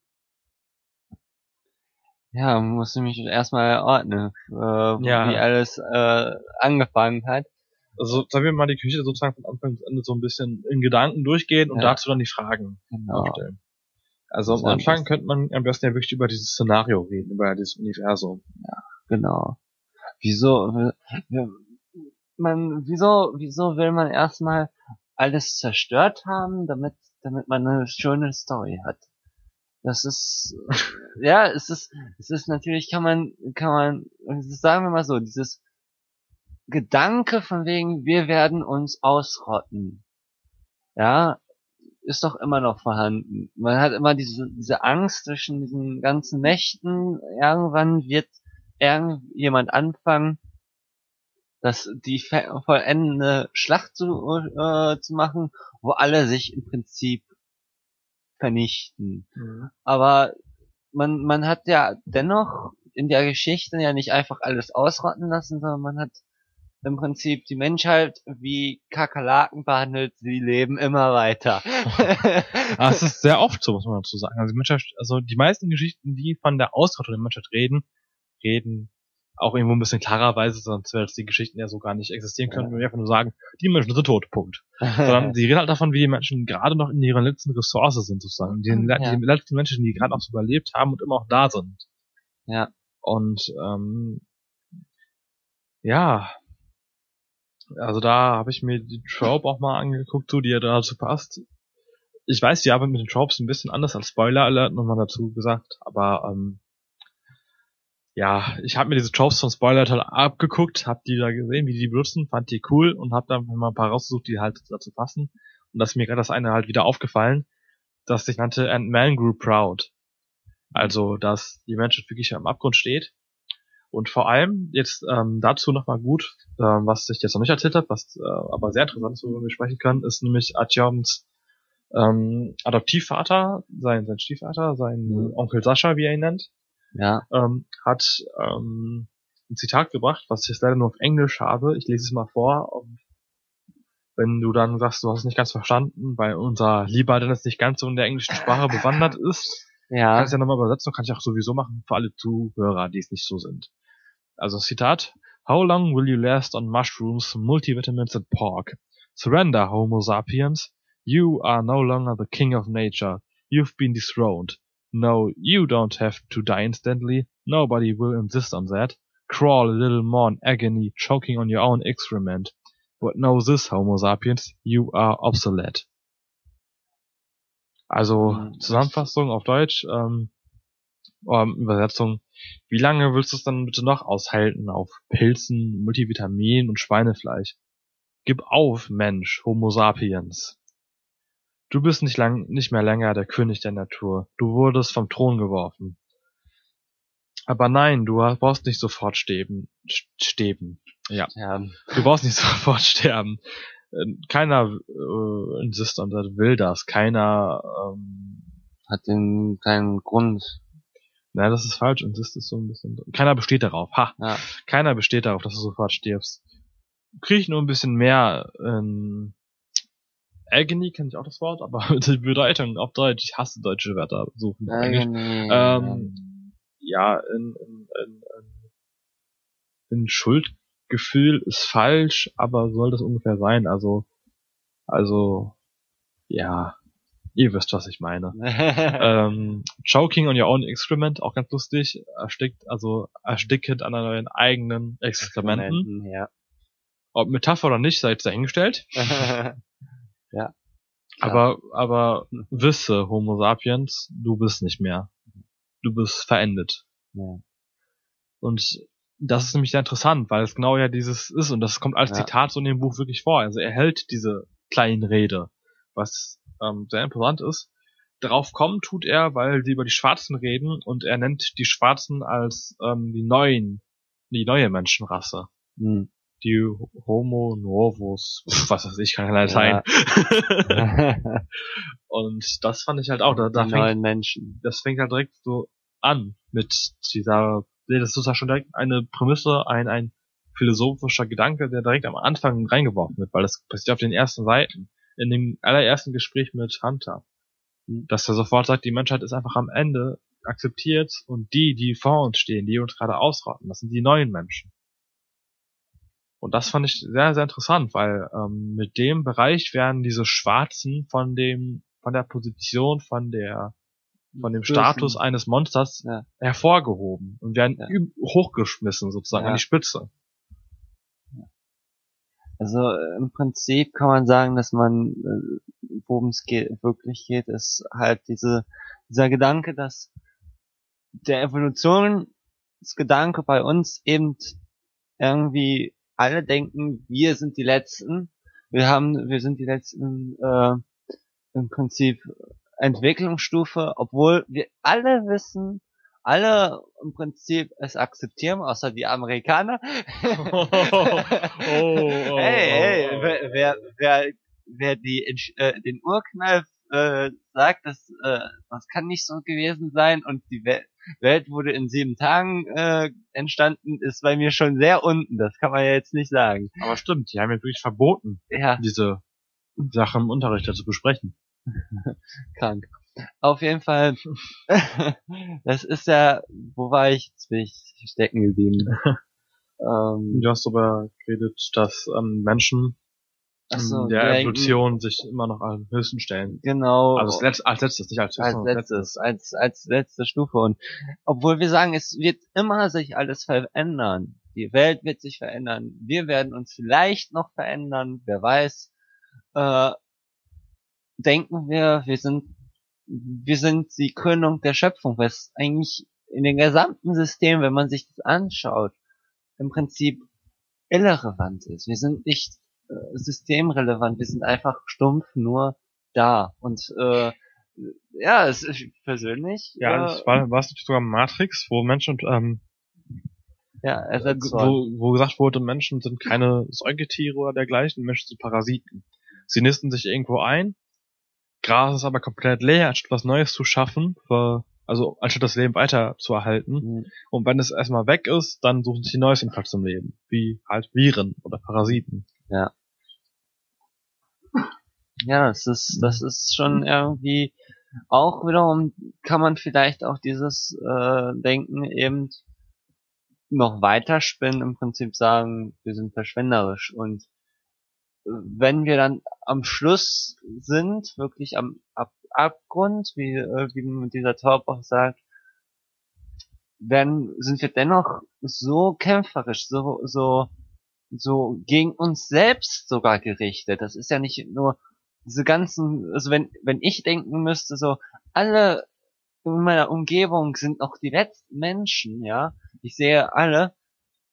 ja, muss ich mich erstmal ordnen, äh, ja. wie alles äh, angefangen hat. Also sollen wir mal die Küche sozusagen von Anfang bis Ende so ein bisschen in Gedanken durchgehen und ja. dazu dann die Fragen genau. aufstellen. Also am Anfang könnte man am besten ja wirklich über dieses Szenario reden, über dieses Universum. Ja, genau. Wieso? Man, wieso, wieso will man erstmal alles zerstört haben, damit, damit man eine schöne Story hat? Das ist, *laughs* ja, es ist, es ist natürlich, kann man, kann man, sagen wir mal so, dieses Gedanke von wegen, wir werden uns ausrotten. Ja, ist doch immer noch vorhanden. Man hat immer diese, diese Angst zwischen diesen ganzen Mächten. Irgendwann wird irgendjemand anfangen, das die vollendende Schlacht zu, äh, zu machen, wo alle sich im Prinzip vernichten. Mhm. Aber man, man hat ja dennoch in der Geschichte ja nicht einfach alles ausrotten lassen, sondern man hat im Prinzip die Menschheit wie Kakerlaken behandelt, sie leben immer weiter. *laughs* das ist sehr oft so, muss man dazu sagen. Also die Menschheit, also die meisten Geschichten, die von der Ausrottung der Menschheit reden, reden auch irgendwo ein bisschen klarerweise, sonst wäre die Geschichten ja so gar nicht existieren können, wenn wir einfach nur sagen, die Menschen sind tot, Punkt. Sondern *laughs* sie reden halt davon, wie die Menschen gerade noch in ihrer letzten Ressource sind, sozusagen. Die, ja. die letzten Menschen, die gerade noch so überlebt haben und immer auch da sind. Ja. Und ähm, ja, also da habe ich mir die Trope auch mal angeguckt, so, die ja dazu passt. Ich weiß, die arbeitet mit den Tropes ein bisschen anders als Spoiler Alert nochmal dazu gesagt, aber ähm, ja, ich habe mir diese Tropes von Spoiler Total abgeguckt, hab die da gesehen, wie die die benutzen, fand die cool und hab dann mal ein paar rausgesucht, die halt dazu passen. Und das ist mir gerade das eine halt wieder aufgefallen, das sich nannte And Man Grew Proud. Also, dass die Menschheit wirklich am Abgrund steht. Und vor allem jetzt ähm, dazu nochmal gut, ähm, was ich jetzt noch nicht erzählt habe, was äh, aber sehr interessant ist, worüber wir sprechen können, ist nämlich Atjons ähm, Adoptivvater, sein, sein Stiefvater, sein Mhm. Onkel Sascha, wie er ihn nennt, Ja. ähm, hat ähm, ein Zitat gebracht, was ich jetzt leider nur auf Englisch habe. Ich lese es mal vor. Und wenn du dann sagst, du hast es nicht ganz verstanden, weil unser Lieber Dennis nicht ganz so in der englischen Sprache bewandert *laughs* ist, Ja. kannst du ja nochmal übersetzen und kann ich auch sowieso machen für alle Zuhörer, die es nicht so sind. Also Zitat. How long will you last on mushrooms, multivitamins and pork? Surrender, Homo sapiens. You are no longer the king of nature. You've been dethroned. No, you don't have to die instantly. Nobody will insist on that. Crawl a little more in agony, choking on your own excrement. But know this, Homo sapiens, you are obsolete. Also, Mhm. Zusammenfassung auf Deutsch, ähm, ähm, Übersetzung. Wie lange willst du es dann bitte noch aushalten auf Pilzen, Multivitamin und Schweinefleisch? Gib auf, Mensch, Homo sapiens. Du bist nicht lang, nicht mehr länger der König der Natur. Du wurdest vom Thron geworfen. Aber nein, du brauchst nicht sofort sterben. Sterben. Ja. ja. Du brauchst nicht *laughs* sofort sterben. Äh, Keiner äh, insist on that, will das. Keiner, ähm, Hat den keinen Grund. na, das ist falsch. Insist ist so ein bisschen. Keiner besteht darauf. Ha. Ja. Keiner besteht darauf, dass du sofort stirbst. Krieg nur ein bisschen mehr ähm, Agony, kenne ich auch das Wort, aber *laughs* die Bedeutung auf Deutsch, ich hasse deutsche Wörter suchen. Agony. Ähm, ja, in, in, in, in, Schuldgefühl ist falsch, aber soll das ungefähr sein. Also, also, ja, ihr wisst, was ich meine. *laughs* ähm, choking on your own excrement, auch ganz lustig, erstickt, also erstickend an euren eigenen Exkrementen. ja. Ob Metapher oder nicht, sei jetzt dahingestellt. *laughs* Ja. Aber, aber wisse, Homo sapiens, du bist nicht mehr. Du bist verendet. ja. Und das ist nämlich sehr interessant, weil es genau ja dieses ist und das kommt als Ja. Zitat so in dem Buch wirklich vor. Also er hält diese kleinen Rede, was ähm, sehr imposant ist. Darauf kommen tut er, weil sie über die Schwarzen reden und er nennt die Schwarzen als ähm, die neuen, die neue Menschenrasse. Hm. Die Homo Novus, *laughs* was weiß ich, kann Latein. *laughs* und das fand ich halt auch, da, da die fängt Menschen. das fängt halt direkt so an mit dieser, nee, das ist ja schon direkt eine Prämisse, ein, ein philosophischer Gedanke, der direkt am Anfang reingeworfen wird, weil das passiert auf den ersten Seiten, in dem allerersten Gespräch mit Hunter, dass er sofort sagt, die Menschheit ist einfach am Ende akzeptiert und die, die vor uns stehen, die uns gerade ausrotten, das sind die neuen Menschen. Und das fand ich sehr, sehr interessant, weil ähm, mit dem Bereich werden diese Schwarzen von dem, von der Position, von der, von dem. Status eines Monsters Ja. hervorgehoben und werden Ja. hochgeschmissen sozusagen Ja. an die Spitze. Also äh, im Prinzip kann man sagen, dass man, äh, worum es geht, wirklich geht, ist halt diese, dieser Gedanke, dass der Evolutionsgedanke bei uns eben irgendwie alle denken, wir sind die Letzten, wir haben, wir sind die letzten äh, im Prinzip Entwicklungsstufe, obwohl wir alle wissen, alle im Prinzip es akzeptieren, außer die Amerikaner. *laughs* oh, oh, hey, hey, oh, oh. wer, wer, wer, wer die, äh, den Urknall äh, sagt, das, äh, das kann nicht so gewesen sein und die Wel Welt wurde in sieben Tagen äh, entstanden, ist bei mir schon sehr unten. Das kann man ja jetzt nicht sagen. Aber stimmt, die haben ja wirklich verboten, Ja, diese Sache im Unterricht zu besprechen. *laughs* krank. Auf jeden Fall, *laughs* das ist ja, wo war ich? Jetzt bin ich stecken geblieben. *laughs* ähm, Du hast darüber geredet, dass ähm, Menschen so, in der denken- Evolution sich immer noch am höchsten stellen. Genau. Also als, letzt, als letztes, nicht als höchstes. als letztes, als, als letzte Stufe. Und obwohl wir sagen, es wird immer sich alles verändern. Die Welt wird sich verändern. Wir werden uns vielleicht noch verändern, wer weiß. Äh, denken wir, wir sind, wir sind die Krönung der Schöpfung, was eigentlich in dem gesamten System, wenn man sich das anschaut, im Prinzip irrelevant ist. Wir sind nicht systemrelevant, wir sind einfach stumpf nur da. Und äh, ja, es ist persönlich. Ja, äh, war, war es sogar Matrix, wo Menschen ähm, ja, ersetzt wo, wo gesagt wurde, Menschen sind keine Säugetiere oder dergleichen, Menschen sind Parasiten. Sie nisten sich irgendwo ein, Gras ist aber komplett leer, anstatt was Neues zu schaffen, für, also anstatt das Leben weiter zu erhalten. Mhm. Und wenn es erstmal weg ist, dann suchen sie Neues im Platz zum Leben, wie halt Viren oder Parasiten. Ja, das ist, das ist schon irgendwie auch wiederum kann man vielleicht auch dieses äh, Denken eben noch weiter spinnen, im Prinzip sagen, wir sind verschwenderisch. Und äh, wenn wir dann am Schluss sind, wirklich am Ab Abgrund, wie, äh, wie dieser Taub auch sagt, werden, sind wir dennoch so kämpferisch, so, so, so gegen uns selbst sogar gerichtet. Das ist ja nicht nur diese ganzen, also wenn, wenn ich denken müsste, so, alle in meiner Umgebung sind noch die letzten Menschen, ja. Ich sehe alle,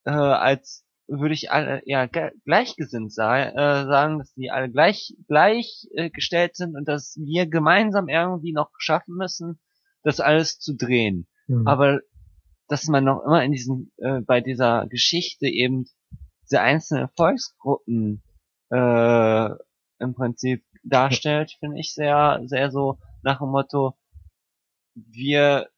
äh, als würde ich alle ja ge- gleichgesinnt sei, äh, sagen, dass die alle gleich gleich äh, gestellt sind und dass wir gemeinsam irgendwie noch schaffen müssen, das alles zu drehen. Mhm. Aber dass man noch immer in diesen äh, bei dieser Geschichte eben diese einzelnen Volksgruppen äh, im Prinzip darstellt, finde ich sehr sehr so nach dem Motto wir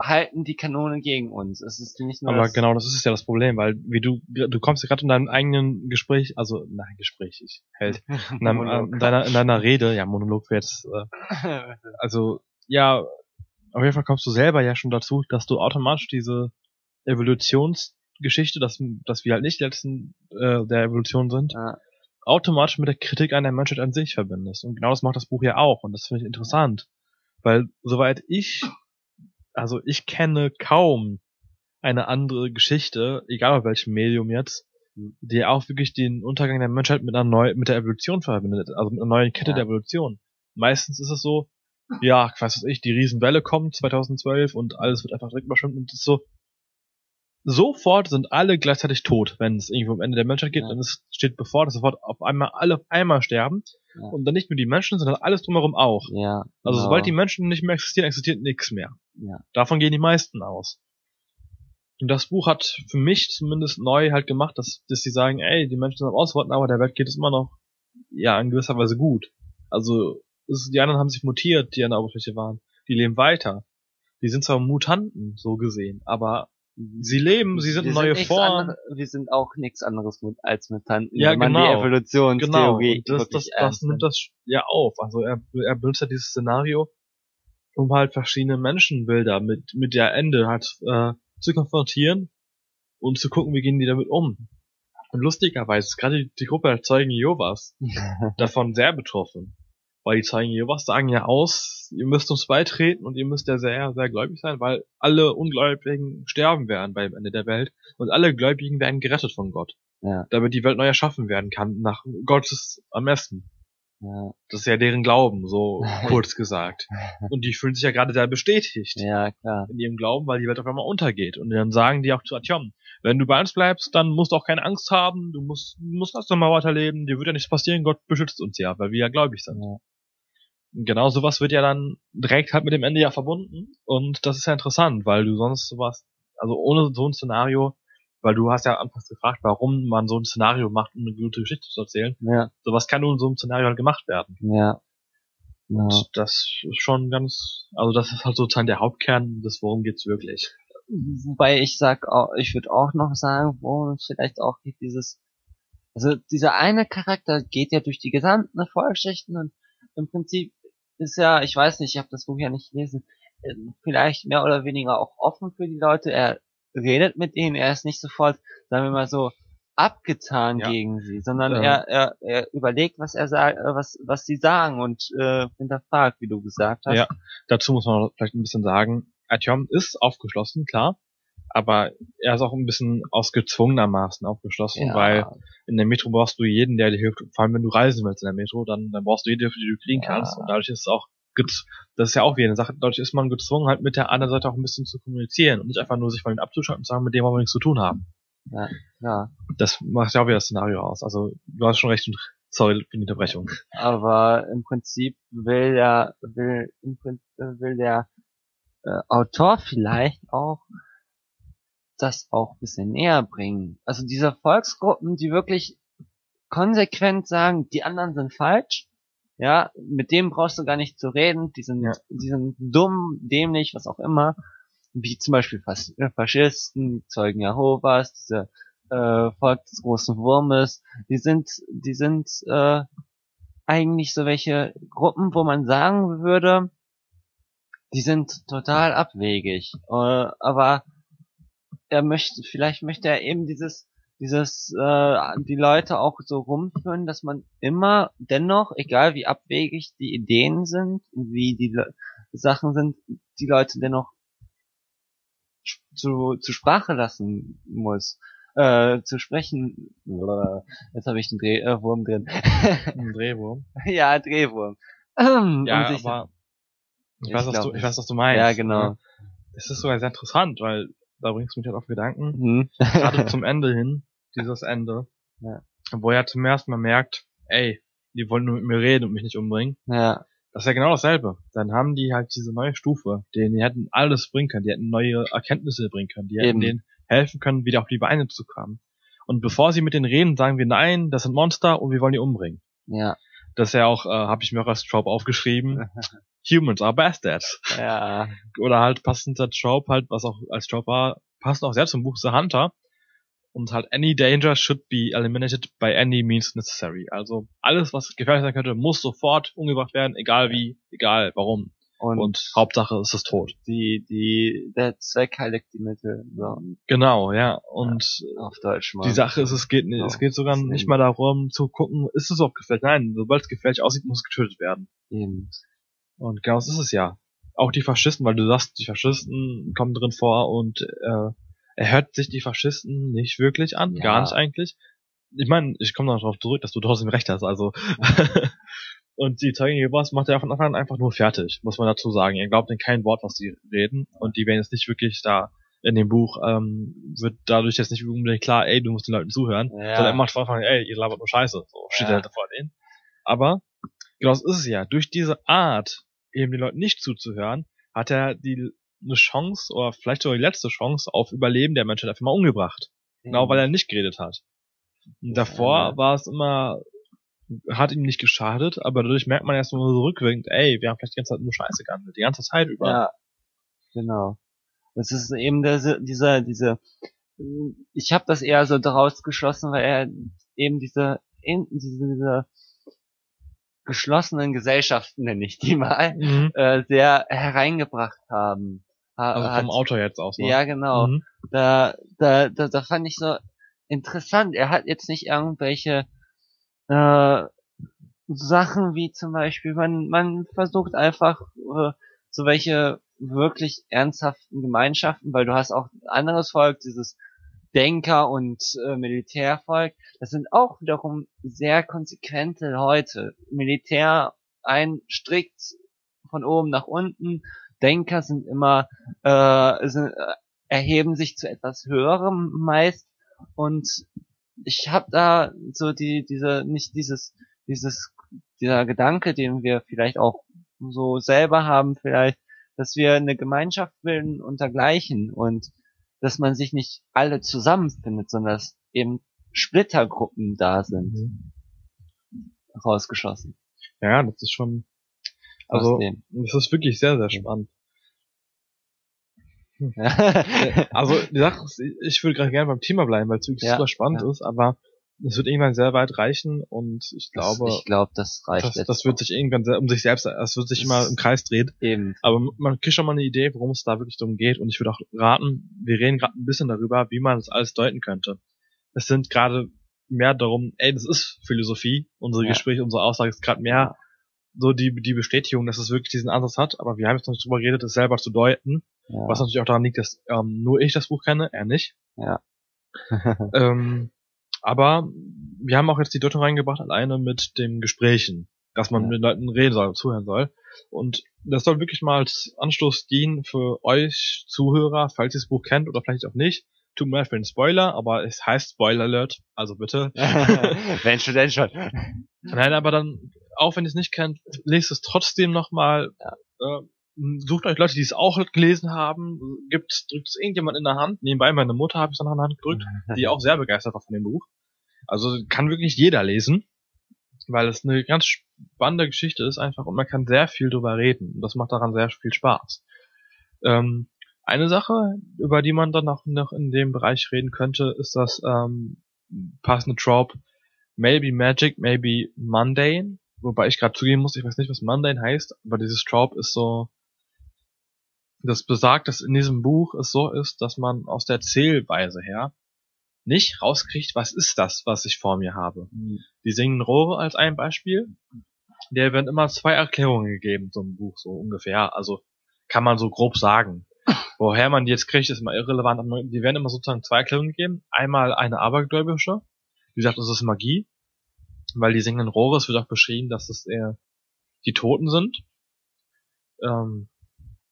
halten die Kanone gegen uns. Es ist nicht nur Aber das, genau, das ist ja das Problem, weil wie du du kommst ja gerade in deinem eigenen Gespräch, also nein, Gespräch, ich hält *laughs* in, deinem, Monolog. in deiner in deiner Rede, ja Monolog wäre jetzt, äh, *laughs* also ja, auf jeden Fall kommst du selber ja schon dazu, dass du automatisch diese Evolutionsgeschichte, dass dass wir halt nicht die letzten äh, der Evolution sind, Ja. automatisch mit der Kritik an der Menschheit an sich verbindest. Und genau das macht das Buch ja auch. Und das finde ich interessant. Weil soweit ich, also ich kenne kaum eine andere Geschichte, egal auf welchem Medium jetzt, die auch wirklich den Untergang der Menschheit mit einer neu, mit der Evolution verbindet, also mit einer neuen Kette Ja. der Evolution. Meistens ist es so, ja, was weiß ich, die Riesenwelle kommt 2012 und alles wird einfach direkt überschwemmt und es ist so, sofort sind alle gleichzeitig tot, wenn es irgendwo am Ende der Menschheit geht, Ja. und es steht bevor, dass sofort auf einmal alle auf einmal sterben Ja. und dann nicht nur die Menschen, sondern alles drumherum auch. Ja. Also genau. sobald die Menschen nicht mehr existieren, existiert nichts mehr. ja. Davon gehen die meisten aus. Und das Buch hat für mich zumindest neu halt gemacht, dass, dass sie sagen, ey, die Menschen sind am Ausrotten, aber der Welt geht es immer noch, ja, in gewisser Weise gut. Also, ist, die anderen haben sich mutiert, die an der Oberfläche waren. Die leben weiter. Die sind zwar Mutanten, so gesehen, aber sie leben, sie sind Wir neue nichts Formen. wir sind auch nichts anderes mit, als Mutanten, Ja, wenn man genau. die Evolutionstheorie Genau, das, das, das nimmt das ja auf. Also er, er benutzt ja dieses Szenario, um halt verschiedene Menschenbilder mit, mit der Ende halt äh, zu konfrontieren und zu gucken, wie gehen die damit um. Und lustigerweise ist gerade die, die Gruppe der Zeugen Jehovas nimmt. *laughs* davon sehr betroffen. Weil die Zeugen Jehovas sagen ja aus, ihr müsst uns beitreten und ihr müsst ja sehr, sehr gläubig sein, weil alle Ungläubigen sterben werden beim Ende der Welt und alle Gläubigen werden gerettet von Gott. Ja. Damit die Welt neu erschaffen werden kann, nach Gottes Ermessen. ja, Das ist ja deren Glauben, so *laughs* kurz gesagt. Und die fühlen sich ja gerade sehr bestätigt ja, klar. in ihrem Glauben, weil die Welt auf einmal untergeht. Und dann sagen die auch zu Atjom, wenn du bei uns bleibst, dann musst du auch keine Angst haben, du musst, musst ganz normal weiterleben, dir wird ja nichts passieren, Gott beschützt uns ja, weil wir ja gläubig sind. Ja. Genau sowas wird ja dann direkt halt mit dem Ende ja verbunden. Und das ist ja interessant, weil du sonst sowas, also ohne so ein Szenario, weil du hast ja anfangs gefragt, warum man so ein Szenario macht, um eine gute Geschichte zu erzählen. Ja, Sowas kann nur in so einem Szenario halt gemacht werden. ja. Ja. Und das ist schon ganz, also das ist halt sozusagen der Hauptkern des Worum geht's wirklich. Wobei ich sag ich würde auch noch sagen, wo es vielleicht auch geht, dieses, also dieser eine Charakter geht ja durch die gesamten Erfolgsgeschichten und im Prinzip ist ja, ich weiß nicht, ich habe das Buch ja nicht gelesen, äh, vielleicht mehr oder weniger auch offen für die Leute. Er redet mit ihnen, er ist nicht sofort, sagen wir mal so, abgetan Ja. gegen sie, sondern Ähm. er, er, er überlegt, was er sagt, äh, was, was sie sagen und äh, hinterfragt, wie du gesagt hast. Ja, dazu muss man vielleicht ein bisschen sagen, Artyom ist aufgeschlossen, klar, aber er ist auch ein bisschen aus gezwungenermaßen aufgeschlossen, Ja. weil in der Metro brauchst du jeden, der dir hilft, vor allem wenn du reisen willst in der Metro, dann, dann brauchst du jeden, den du fliegen Ja. kannst und dadurch ist es auch das ist ja auch wieder eine Sache, dadurch ist man gezwungen, halt mit der anderen Seite auch ein bisschen zu kommunizieren und nicht einfach nur sich von ihnen abzuschalten und sagen, mit dem wollen wir nichts zu tun haben. Ja, ja. Das macht ja auch wieder das Szenario aus. Also du hast schon recht und sorry für die Unterbrechung. Aber im Prinzip will der, will, im Prinzip will der äh, Autor vielleicht auch das auch ein bisschen näher bringen. Also diese Volksgruppen, die wirklich konsequent sagen, die anderen sind falsch, ja, mit dem brauchst du gar nicht zu reden, die sind, Ja. die sind dumm, dämlich, was auch immer, wie zum Beispiel Fas äh, Faschisten, Zeugen Jehovas, diese äh, Volk des großen Wurmes, die sind, die sind äh, eigentlich so welche Gruppen, wo man sagen würde, die sind total abwegig. Äh, aber er möchte, vielleicht möchte er eben dieses, dieses, äh, die Leute auch so rumführen, dass man immer dennoch, egal wie abwegig die Ideen sind, wie die Le Sachen sind, die Leute dennoch zu, zu Sprache lassen muss. Äh, zu sprechen. Jetzt habe ich den Dreh, äh, Wurm drin. *laughs* Ein Drehwurm. ja, Drehwurm. Ähm, Ja, aber ich Ich weiß, was du, ich weiß, was du meinst. Ja, genau. Es ist sogar sehr interessant, weil da bringst du mich halt auf Gedanken. Mhm. Gerade zum *laughs* Ende hin, dieses Ende, Ja. wo er zum ersten Mal merkt, ey, die wollen nur mit mir reden und mich nicht umbringen. ja, Das ist ja genau dasselbe. Dann haben die halt diese neue Stufe, denen die hätten alles bringen können, die hätten neue Erkenntnisse bringen können, die hätten denen helfen können, wieder auf die Beine zu kommen. Und bevor sie mit denen reden, sagen wir, nein, das sind Monster und wir wollen die umbringen. ja, Das ist ja auch, äh, habe ich mir auch als Trope aufgeschrieben, *laughs* Humans are bastards. ja, Oder halt passender Trope, halt, was auch als Trope war, passt auch sehr zum Buch The Hunter. Und halt, any danger should be eliminated by any means necessary. Also, alles, was gefährlich sein könnte, muss sofort umgebracht werden, egal wie, egal warum. und, Und Hauptsache ist es tot. die, die, der Zweck heiligt die Mittel, so, Genau, ja. Und auf Deutsch mal. die Sache ist, es geht, nicht, So, es geht sogar nicht mal darum zu gucken, ist es überhaupt gefährlich? Nein, sobald es gefährlich aussieht, muss es getötet werden. Eben. Und genau das ist es ja. Auch die Faschisten, weil du sagst, die Faschisten kommen drin vor und äh, er hört sich die Faschisten nicht wirklich an, Ja. gar nicht eigentlich. Ich meine, ich komme noch darauf zurück, dass du trotzdem recht hast, also *laughs* und die Zeugen Jehovas macht er von Anfang an einfach nur fertig, muss man dazu sagen. Er glaubt in kein Wort, was die reden und die werden jetzt nicht wirklich da in dem Buch ähm, wird dadurch jetzt nicht unbedingt klar, ey, du musst den Leuten zuhören, Ja. sondern er macht von Anfang an, ey, ihr labert nur Scheiße, so steht Ja. er vor denen. Aber genau das ist es ja. Durch diese Art, eben den Leuten nicht zuzuhören, hat er die eine Chance oder vielleicht sogar die letzte Chance auf Überleben der Menschheit einfach mal umgebracht. Genau, weil er nicht geredet hat. Und davor Ja. war es immer, hat ihm nicht geschadet, aber dadurch merkt man erst mal so rückwirkend, ey, wir haben vielleicht die ganze Zeit nur Scheiße gehandelt, die ganze Zeit über. Ja, genau. Das ist eben der, dieser, diese, ich habe das eher so daraus geschlossen, weil er eben diese, in, diese, diese geschlossenen Gesellschaften, nenne ich die mal, Mhm. äh, sehr hereingebracht haben. Ha- Also hat- vom Autor jetzt aus, ne? Ja, genau. Mhm. Da, da, da, da fand ich so interessant. Er hat jetzt nicht irgendwelche äh, Sachen wie zum Beispiel, man, man versucht einfach äh, so welche wirklich ernsthaften Gemeinschaften, weil du hast auch ein anderes Volk, dieses Denker- und äh, Militärvolk, das sind auch wiederum sehr konsequente Leute. Militär ein strikt von oben nach unten, Denker sind immer äh, sind, äh, erheben sich zu etwas höherem meist. Und ich habe da so die diese nicht dieses dieses dieser Gedanke, den wir vielleicht auch so selber haben vielleicht, dass wir eine Gemeinschaft bilden untergleichen und dass man sich nicht alle zusammenfindet, sondern dass eben Splittergruppen da sind, Mhm. rausgeschossen. Ja, das ist schon, also, das ist wirklich sehr, sehr spannend. Ja. *laughs* Also, die Sache ist, ich würde gerade gerne beim Thema bleiben, weil es wirklich Ja, super spannend ja. ist, aber es wird irgendwann sehr weit reichen und ich glaube, ich glaube, das reicht das, jetzt. das wird sich irgendwann sehr, um sich selbst, es wird sich immer im Kreis drehen. eben. Aber man kriegt schon mal eine Idee, worum es da wirklich darum geht. Und ich würde auch raten, wir reden gerade ein bisschen darüber, wie man das alles deuten könnte. Es sind gerade mehr darum, ey, das ist Philosophie. Unsere Ja. Gespräche, unsere Aussage ist gerade mehr so die, die Bestätigung, dass es wirklich diesen Ansatz hat. Aber wir haben jetzt noch nicht drüber geredet, es selber zu deuten. Ja. Was natürlich auch daran liegt, dass ähm, nur ich das Buch kenne, er nicht. Ja. ähm, *laughs* *laughs* aber wir haben auch jetzt die Deutung reingebracht, alleine mit den Gesprächen, dass man Ja. mit Leuten reden soll, zuhören soll. Und das soll wirklich mal als Anstoß dienen für euch Zuhörer, falls ihr das Buch kennt oder vielleicht auch nicht. Tut mir leid für den Spoiler, aber es heißt Spoiler Alert, also bitte. *laughs* *laughs* wenn schon, denn schon. Nein, aber dann, auch wenn ihr es nicht kennt, lest es trotzdem nochmal. Ja. Äh, sucht euch Leute, die es auch gelesen haben, gibt, drückt es irgendjemand in der Hand. Nebenbei meine Mutter habe ich es noch in der Hand gedrückt, die auch sehr begeistert war von dem Buch. Also kann wirklich jeder lesen, weil es eine ganz spannende Geschichte ist einfach und man kann sehr viel drüber reden. Und das macht daran sehr viel Spaß. Ähm, eine Sache, über die man dann auch noch in dem Bereich reden könnte, ist das ähm, passende Trope Maybe Magic, Maybe Mundane. Wobei ich gerade zugeben muss, ich weiß nicht, was Mundane heißt, aber dieses Trope ist so das besagt, dass in diesem Buch es so ist, dass man aus der Zählweise her nicht rauskriegt, was ist das, was ich vor mir habe. Mhm. Die singen Rohre als ein Beispiel. Der werden immer zwei Erklärungen gegeben, so ein Buch, so ungefähr. Also kann man so grob sagen. *laughs* Woher man die jetzt kriegt, ist immer irrelevant. Die werden immer sozusagen zwei Erklärungen gegeben. Einmal eine abergläubische, die sagt, das ist Magie. Weil die singenden Rohre, es wird auch beschrieben, dass es eher die Toten sind. Ähm,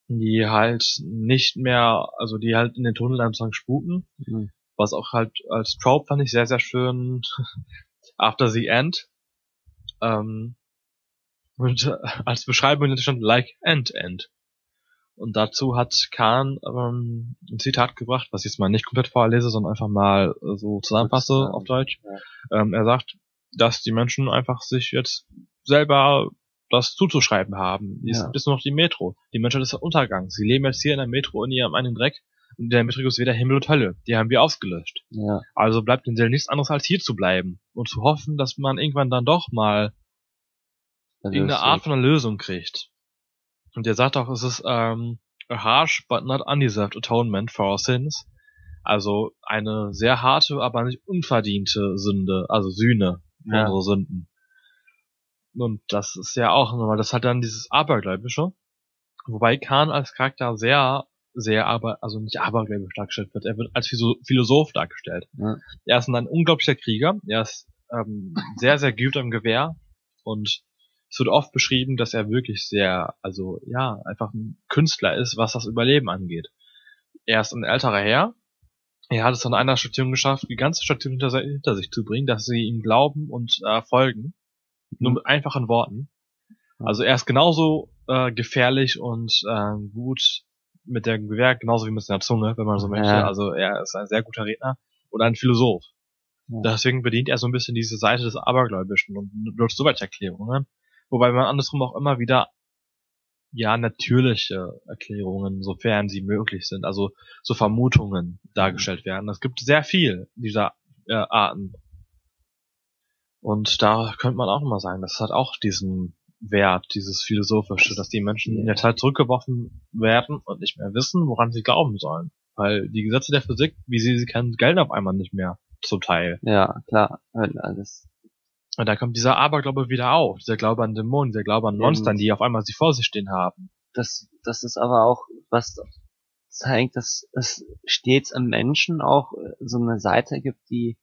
die halt nicht mehr, also die halt in den Tunnel sozusagen sputen. Mhm. Was auch halt als Trope fand ich sehr, sehr schön. *laughs* After the End. Ähm, und *laughs* als Beschreibung stand like End End. Und dazu hat Kahn ähm, ein Zitat gebracht, was ich jetzt mal nicht komplett vorlese, sondern einfach mal äh, so zusammenfasse auf Deutsch. Ja. Ähm, er sagt, dass die Menschen einfach sich jetzt selber das zuzuschreiben haben. Es ja. ist nur noch die Metro. Die Menschheit ist der Untergang. Sie leben jetzt hier in der Metro in ihrem eigenen Dreck und in der Metro ist weder Himmel und Hölle. Die haben wir ausgelöscht. Ja. Also bleibt den Seelen nichts anderes als hier zu bleiben und zu hoffen, dass man irgendwann dann doch mal irgendeine Art von einer Lösung kriegt. Und er sagt auch, es ist ähm, a harsh but not undeserved atonement for our sins. Also eine sehr harte, aber nicht unverdiente Sünde, also Sühne für ja. unsere Sünden. Und das ist ja auch nochmal, das hat dann dieses Abergläubische. Wobei Khan als Charakter sehr, sehr aber, also nicht abergläubisch dargestellt wird. Er wird als Philosoph dargestellt. Ja. Er ist ein unglaublicher Krieger. Er ist ähm, sehr, sehr geübt am Gewehr. Und es wird oft beschrieben, dass er wirklich sehr, also ja, einfach ein Künstler ist, was das Überleben angeht. Er ist ein älterer Herr. Er hat es an einer Station geschafft, die ganze Station hinter, hinter sich zu bringen, dass sie ihm glauben und äh, folgen. Nur mit einfachen Worten. Also er ist genauso äh, gefährlich und äh, gut mit der Gewehr, genauso wie mit seiner Zunge, wenn man so möchte. Ja. Also er ist ein sehr guter Redner und ein Philosoph. Ja. Deswegen bedient er so ein bisschen diese Seite des Abergläubischen und nutzt so Erklärungen. Wobei man andersrum auch immer wieder ja natürliche Erklärungen, sofern sie möglich sind, also so Vermutungen dargestellt werden. Es gibt sehr viel dieser äh, Arten und da könnte man auch nochmal sagen, das hat auch diesen Wert, dieses Philosophische, dass die Menschen in der Zeit zurückgeworfen werden und nicht mehr wissen, woran sie glauben sollen. Weil die Gesetze der Physik, wie sie sie kennen, gelten auf einmal nicht mehr zum Teil. Ja, klar, alles. Und da kommt dieser Aberglaube wieder auf, dieser Glaube an Dämonen, dieser Glaube an Monstern, die auf einmal sie vor sich stehen haben. Das, das ist aber auch, was zeigt, dass es stets im Menschen auch so eine Seite gibt, die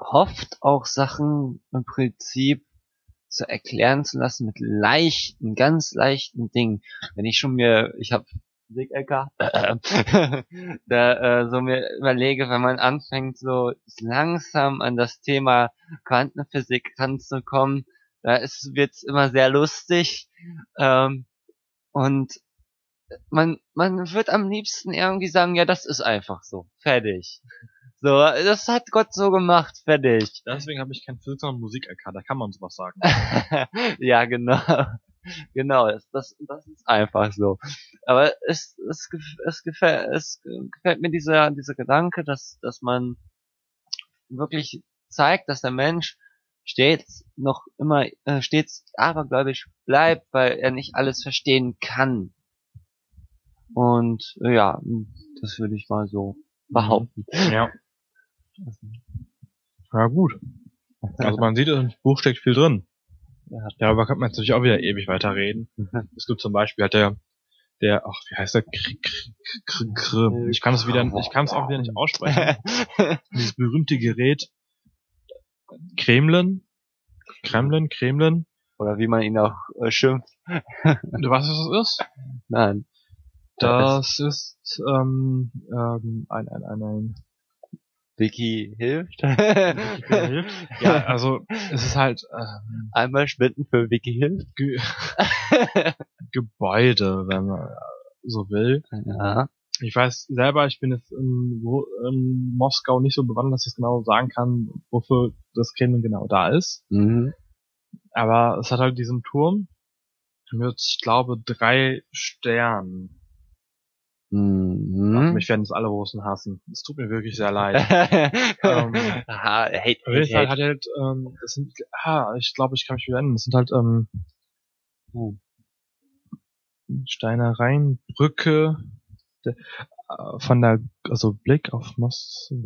hofft auch Sachen im Prinzip zu erklären zu lassen mit leichten, ganz leichten Dingen. Wenn ich schon mir, ich habe Physik-LK, *laughs* da äh, so mir überlege, wenn man anfängt, so langsam an das Thema Quantenphysik ranzukommen, da ist wird's immer sehr lustig ähm, und man man wird am liebsten irgendwie sagen, ja, das ist einfach so, fertig. So, das hat Gott so gemacht, fertig. Deswegen habe ich kein Physik, sondern Musik erkannt. Da kann man sowas sagen. *laughs* ja, genau. Genau, das, das, das ist einfach so. Aber es, es, es, gefällt, es gefällt mir dieser, dieser Gedanke, dass, dass man wirklich zeigt, dass der Mensch stets noch immer, äh, stets abergläubisch bleibt, weil er nicht alles verstehen kann. Und ja, das würde ich mal so behaupten. Ja. Ja gut. Also man sieht, im Buch steckt viel drin. Ja, darüber könnte man natürlich auch wieder ewig weiter reden. *laughs* Es gibt zum Beispiel hat der, der, ach, wie heißt der? Ich kann es wieder, ich kann es auch wieder nicht aussprechen. *laughs* Dieses berühmte Gerät Kremlin, Kremlin, Kremlin, Oder wie man ihn auch äh, schimpft. Du weißt, was das ist? Nein. Das ist ähm, ähm, ein, ein, ein, ein Vicky hilft. ja, *laughs* also es ist halt ähm, Einmal spenden für Vicky hilft. Ge *laughs* Gebäude, wenn man so will. Ja. Ich weiß selber, ich bin jetzt in, in Moskau nicht so bewandert, dass ich genau sagen kann, wofür das Kremlin genau da ist. Mhm. Aber es hat halt diesen Turm mit, ich glaube, drei Sternen. Mhm. Mich werden es alle Russen hassen. Es tut mir wirklich sehr leid. *laughs* ähm, Aha, hate, hate, hate. hat halt, ähm, das sind, ah, ich glaube, ich kann mich wieder erinnern, das sind halt, ähm, Hm. Steinereien, Brücke, der, äh, von der, also Blick auf Moskau.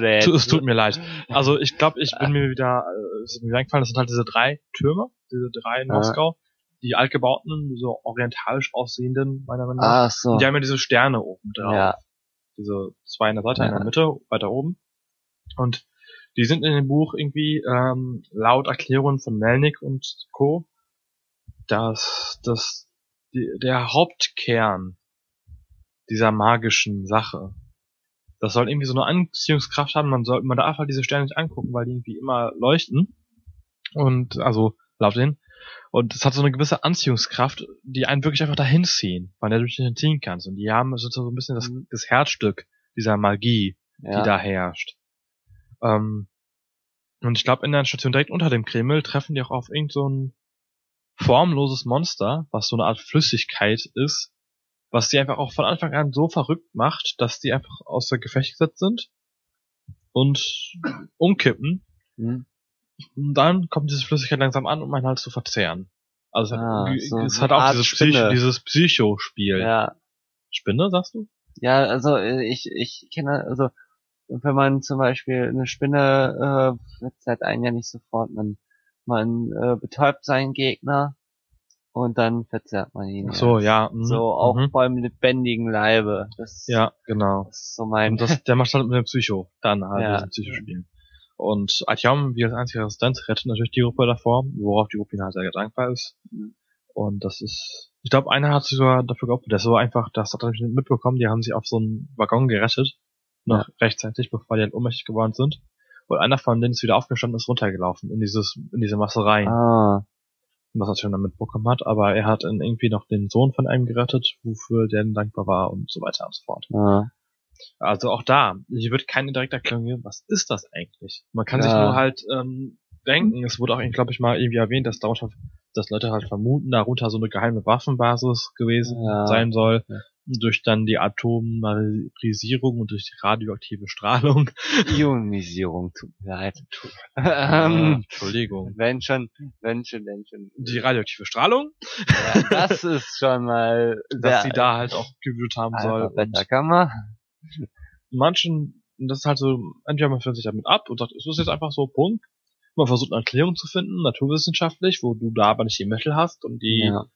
Der Tu- Es tut mir leid. *laughs* Also ich glaube, ich bin mir wieder, äh, es ist mir wieder eingefallen, das sind halt diese drei Türme, diese drei in. Moskau, die altgebauten, so orientalisch aussehenden, meiner Meinung nach. Ach so. Und die haben ja diese Sterne oben drauf. Ja. Diese zwei in der Seite, in Ja. der Mitte, weiter oben. Und die sind in dem Buch irgendwie ähm, laut Erklärungen von Melnick und Co. dass das die, der Hauptkern dieser magischen Sache. Das soll irgendwie so eine Anziehungskraft haben. Man soll, man darf halt diese Sterne nicht angucken, weil die irgendwie immer leuchten. Und also laut denen. Und es hat so eine gewisse Anziehungskraft, die einen wirklich einfach dahin ziehen, weil du dich nicht entziehen kannst. Und die haben so so ein bisschen das, Mhm. das Herzstück dieser Magie, ja. die da herrscht. Ähm, und ich glaube, in der Station direkt unter dem Kreml treffen die auch auf irgend so ein formloses Monster, was so eine Art Flüssigkeit ist, was die einfach auch von Anfang an so verrückt macht, dass die einfach außer Gefecht gesetzt sind und umkippen. Hm. Und dann kommt diese Flüssigkeit langsam an, um einen halt zu verzehren. Also es Ah, hat, so es hat auch Art dieses. Psycho, dieses Psycho-Spiel. Ja. Spinne, sagst du? Ja, also äh, ich, ich kenne, also wenn man zum Beispiel eine Spinne äh, verzerrt einen ja nicht sofort, man, man äh, betäubt seinen Gegner und dann verzerrt man ihn. Ach so, ja. mhm, So auch mhm. beim lebendigen Leibe. Das, Ja, genau. das ist so mein. Und das, der macht halt mit dem Psycho, dann halt Ja. diesen Psycho-Spiel. Und Artyom, wie als einziger Resistent, rettet natürlich die Gruppe davor, worauf die Gruppe ihn halt sehr dankbar ist. Und das ist, ich glaube, einer hat sich sogar dafür geopfert. Der ist so einfach, das hat er nicht mitbekommen, die haben sich auf so einen Waggon gerettet, noch rechtzeitig, bevor die halt ohnmächtig geworden sind. Und einer von denen ist wieder aufgestanden, ist runtergelaufen in dieses, in diese Masse rein, ah, was er schon damit mitbekommen hat. Aber er hat dann irgendwie noch den Sohn von einem gerettet, wofür der dankbar war und so weiter und so fort. ah, Also auch da, hier wird keine direkte Erklärung geben, was ist das eigentlich? Man kann sich Ja. nur halt ähm, denken, es wurde auch, glaube ich, mal irgendwie erwähnt, dass darunter, dass Leute halt vermuten, darunter so eine geheime Waffenbasis gewesen Ja. sein soll, Ja. durch dann die Atomarisierung und durch die radioaktive Strahlung. *laughs* Ionisierung, tut mir leid. Ähm, Entschuldigung. wenn schon, wenn schon, wenn schon. Die radioaktive Strahlung, Ja, das ist schon mal *laughs* dass sie da halt auch gewühlt haben soll. Und Alphabetkammer. Manchen, das ist halt so, entweder man führt sich damit ab und sagt, es ist jetzt einfach so, Punkt. Man versucht eine Erklärung zu finden, naturwissenschaftlich, wo du da aber nicht die Mittel hast und die Ja.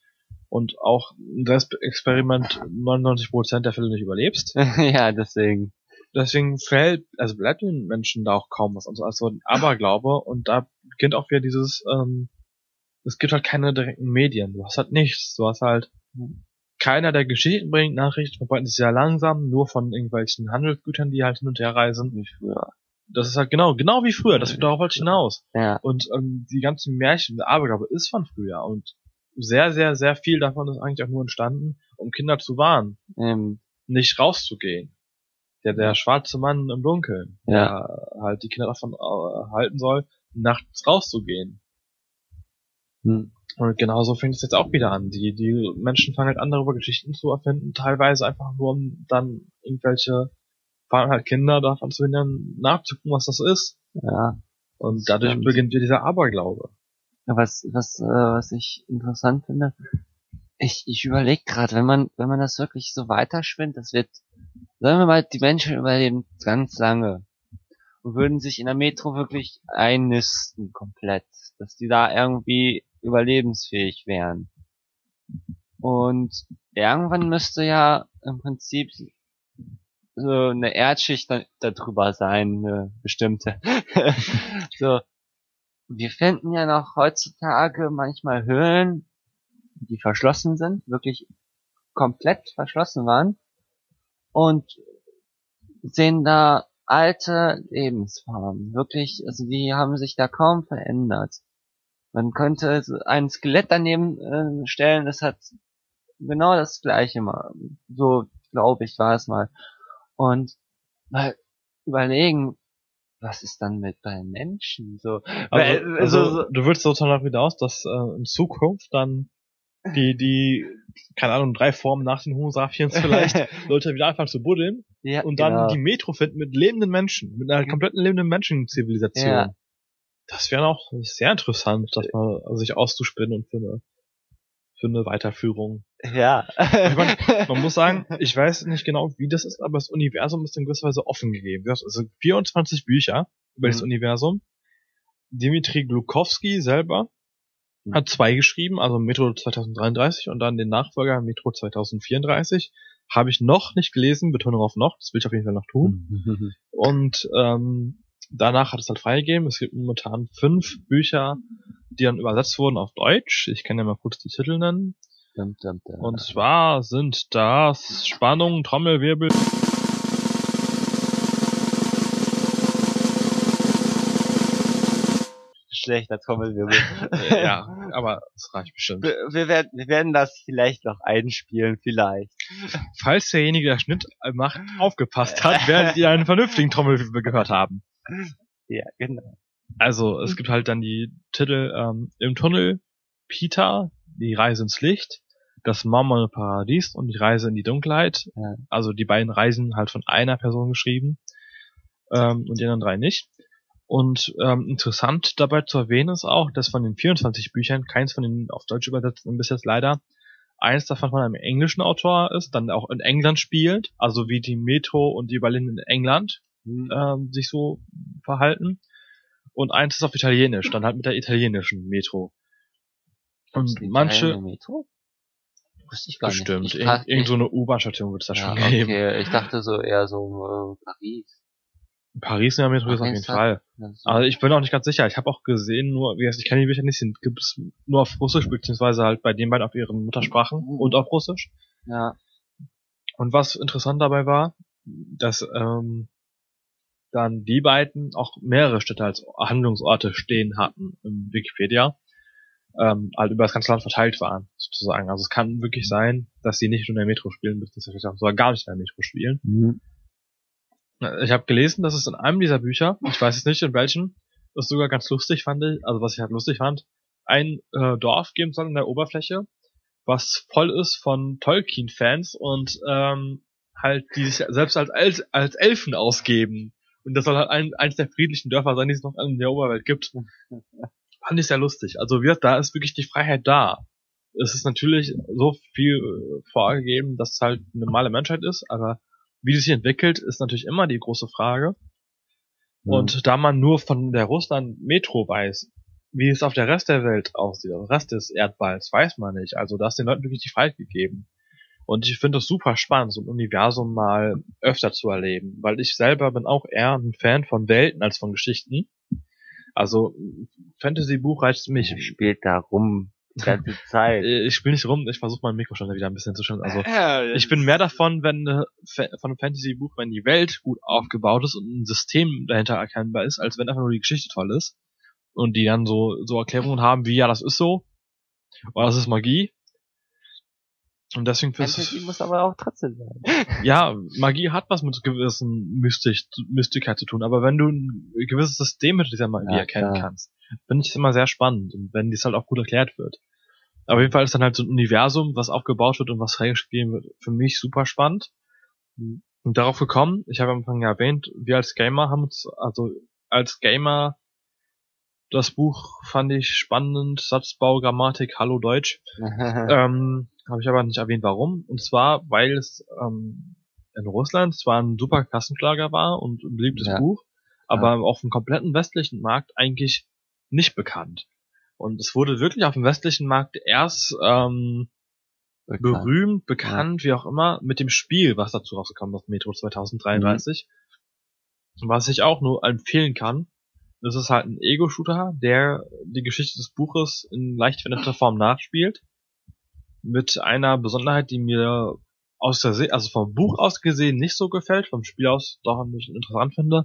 und auch das Experiment 99% der Fälle nicht überlebst. *laughs* ja, deswegen. Deswegen fällt, also bleibt den Menschen da auch kaum was anderes als so ein Aberglaube und da beginnt auch wieder dieses, ähm, es gibt halt keine direkten Medien, du hast halt nichts, du hast halt keiner, der Geschichten bringt, Nachrichten verbreiten sich sehr langsam, nur von irgendwelchen Handelsgütern, die halt hin und her reisen. Wie früher. Das ist halt genau, genau wie früher, das wird darauf halt hinaus. Ja. Und ähm, die ganzen Märchen, der Aberglaube ist von früher und sehr, sehr, sehr viel davon ist eigentlich auch nur entstanden, um Kinder zu warnen, Ähm, nicht rauszugehen. Der, der schwarze Mann im Dunkeln, Ja. der halt die Kinder davon äh, halten soll, nachts rauszugehen. hm. Und genauso fängt es jetzt auch wieder an. Die, die Menschen fangen halt an, darüber Geschichten zu erfinden, teilweise einfach nur, um dann irgendwelche, vor halt Kinder davon zu hindern, nachzugucken, was das ist. ja. Und dadurch Stimmt. beginnt wieder dieser Aberglaube. Was, was, äh, was ich interessant finde, ich, ich überlege gerade, wenn man, wenn man das wirklich so weiterspinnt, das wird, sagen wir mal, die Menschen überleben ganz lange und würden sich in der Metro wirklich einnisten komplett, dass die da irgendwie überlebensfähig wären. Und irgendwann müsste ja im Prinzip so eine Erdschicht da, da drüber sein, eine bestimmte. *laughs* so, wir finden ja noch heutzutage manchmal Höhlen, die verschlossen sind, wirklich komplett verschlossen waren und sehen da alte Lebensformen. Wirklich, also die haben sich da kaum verändert. Man könnte ein Skelett daneben äh, stellen, das hat genau das gleiche mal. So, glaube ich, war es mal. Und mal überlegen, was ist dann mit bei Menschen? So, also, weil, also, so, du willst sozusagen davon aus, dass äh, in Zukunft dann die, die, keine Ahnung, drei Formen nach den Homo sapiens *laughs* vielleicht, Leute wieder anfangen zu buddeln ja, und dann genau. die Metro finden mit lebenden Menschen, mit einer kompletten lebenden Menschenzivilisation. Ja. Das wäre auch sehr interessant, das mal sich auszuspinnen und für eine, für eine Weiterführung. Ja. Meine, man muss sagen, *laughs* ich weiß nicht genau, wie das ist, aber das Universum ist in gewisser Weise offen gegeben. Also 24 Bücher über mhm. das Universum. Dimitri Glukowski selber Mhm. hat zwei geschrieben, also Metro 2033 und dann den Nachfolger Metro 2034. Habe ich noch nicht gelesen, Betonung auf noch, das will ich auf jeden Fall noch tun. und ähm, danach hat es halt freigegeben. Es gibt momentan fünf Bücher, die dann übersetzt wurden auf Deutsch. Ich kann ja mal kurz die Titel nennen. Und zwar sind das Spannung, Trommelwirbel. schlechter Trommelwirbel. ja, *laughs* aber es reicht bestimmt. Wir, wir, werden, wir werden das vielleicht noch einspielen, vielleicht. Falls derjenige, der Schnitt macht, aufgepasst hat, werdet ihr einen vernünftigen Trommelwirbel gehört haben. Ja, genau. Also, es gibt halt dann die Titel ähm, Im Tunnel, Peter, Die Reise ins Licht, Das marmorne Paradies und Die Reise in die Dunkelheit. Ja. Also die beiden Reisen halt von einer Person geschrieben ähm, und die anderen drei nicht. Und ähm, interessant dabei zu erwähnen ist auch, dass von den 24 Büchern keins von den auf Deutsch übersetzten bis jetzt leider eins davon von einem englischen Autor ist, dann auch in England spielt, also wie die Metro und die Berlin in England mhm. Ähm, sich so verhalten. Und eins ist auf Italienisch, dann halt mit der italienischen Metro. Und manche. Metro? Wusste ich gar bestimmt. nicht. Bestimmt. Irgend so eine U-Bahn-Station wird es da ja, schon geben. Okay, ich dachte so eher so äh, Paris. Paris in der Metro ist auf jeden Fall. Aber ich bin auch nicht ganz sicher. Ich habe auch gesehen, nur, wie heißt, ich kenne die Bücher nicht, gibt es nur auf Russisch, beziehungsweise halt bei den beiden auf ihren Muttersprachen mhm. und auf Russisch. Ja. Und was interessant dabei war, dass ähm, dann die beiden auch mehrere Städte als Handlungsorte stehen hatten im Wikipedia, ähm, halt über das ganze Land verteilt waren, sozusagen. Also es kann wirklich sein, dass sie nicht nur in der Metro spielen, beziehungsweise sogar gar nicht in der Metro spielen. Mhm. Ich habe gelesen, dass es in einem dieser Bücher, ich weiß jetzt nicht in welchem, das sogar ganz lustig fand ich, also was ich halt lustig fand, ein äh, Dorf geben soll in der Oberfläche, was voll ist von Tolkien-Fans und ähm, halt die sich selbst als, als, als Elfen ausgeben. Und das soll halt ein, eines der friedlichen Dörfer sein, die es noch in der Oberwelt gibt. *laughs* Fand ich sehr lustig. Also wie da ist wirklich die Freiheit da. Es ist natürlich so viel äh, vorgegeben, dass es halt eine normale Menschheit ist, aber wie es sich entwickelt, ist natürlich immer die große Frage. Mhm. Und da man nur von der Russland-Metro weiß, wie es auf der Rest der Welt aussieht, der Rest des Erdballs, weiß man nicht. Also da ist den Leuten wirklich die Freiheit gegeben. Und ich finde es super spannend, so ein Universum mal öfter zu erleben, weil ich selber bin auch eher ein Fan von Welten als von Geschichten. Also Fantasy-Buch reizt mich. Spielt da rum die *laughs* ganze Zeit. Ich spiele nicht rum, ich versuche mein Mikro schon wieder ein bisschen zu schön. Also ich bin mehr davon, wenn von einem Fantasy-Buch, wenn die Welt gut aufgebaut ist und ein System dahinter erkennbar ist, als wenn einfach nur die Geschichte toll ist und die dann so so Erklärungen haben wie ja das ist so oder das ist Magie. Und deswegen Fantasy muss aber auch trotzdem sein. *laughs* Ja, Magie hat was mit gewissen Mystik, Mystigkeit zu tun, aber wenn du ein gewisses System mit dieser Magie ja, erkennen klar. kannst, finde ich es immer sehr spannend und wenn dies halt auch gut erklärt wird. Aber auf jeden Fall ist dann halt so ein Universum, was aufgebaut wird und was freigespielt wird, für mich super spannend. Und darauf gekommen, ich habe am Anfang ja erwähnt, wir als Gamer haben uns, also als Gamer, das Buch fand ich spannend, Satzbau, Grammatik, Hallo Deutsch. *laughs* ähm, habe ich aber nicht erwähnt, warum. Und zwar, weil es ähm, in Russland zwar ein super Kassenschlager war und ein beliebtes ja. Buch, aber ja. auf dem kompletten westlichen Markt eigentlich nicht bekannt. Und es wurde wirklich auf dem westlichen Markt erst ähm, bekannt. berühmt, bekannt, ja. wie auch immer, mit dem Spiel, was dazu rausgekommen ist, Metro 2033. Mhm. Was ich auch nur empfehlen kann. Das ist halt ein Ego-Shooter, der die Geschichte des Buches in leicht veränderter Form nachspielt. Mit einer Besonderheit, die mir aus der Se also vom Buch aus gesehen nicht so gefällt, vom Spiel aus doch ein bisschen interessant finde,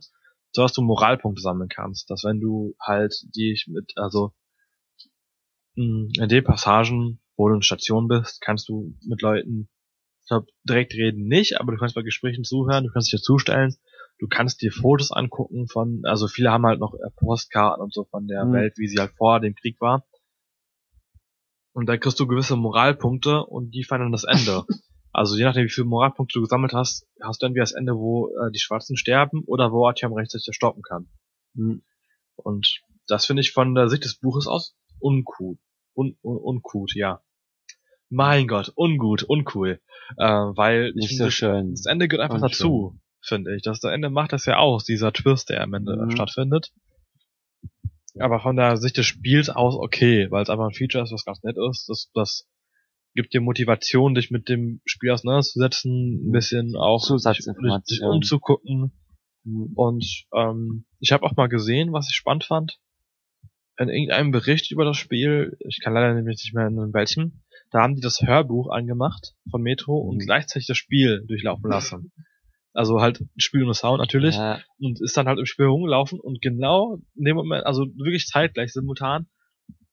so dass du Moralpunkte sammeln kannst. Dass wenn du halt die mit, also in den Passagen, wo du in Station bist, kannst du mit Leuten ich glaube, direkt reden nicht, aber du kannst bei Gesprächen zuhören, du kannst dich dazustellen, du kannst dir Fotos angucken von, also viele haben halt noch Postkarten und so von der mhm. Welt, wie sie halt vor dem Krieg war. Und da kriegst du gewisse Moralpunkte und die feiern das Ende. *laughs* also je nachdem, wie viele Moralpunkte du gesammelt hast, hast du entweder das Ende, wo äh, die Schwarzen sterben oder wo Artyom rechtzeitig stoppen kann. Mhm. Und das finde ich von der Sicht des Buches aus uncool. Un, un, uncool, ja mein Gott, ungut, uncool. Äh, weil nicht ich so schön. Das Ende gehört einfach Unschön. dazu, finde ich. Das Ende macht das ja aus, dieser Twist, der am Ende mhm. stattfindet. Aber von der Sicht des Spiels aus okay, weil es einfach ein Feature ist, was ganz nett ist. Das, das gibt dir Motivation, dich mit dem Spiel auseinanderzusetzen, ein bisschen auch dich, dich umzugucken. Mhm. Und ähm, ich habe auch mal gesehen, was ich spannend fand. In irgendeinem Bericht über das Spiel, ich kann leider nämlich nicht mehr in welchem, da haben die das Hörbuch angemacht von Metro und mhm. gleichzeitig das Spiel durchlaufen lassen. Also halt Spiel und Sound natürlich. Ja. Und ist dann halt im Spiel rumgelaufen und genau in dem Moment, also wirklich zeitgleich, simultan,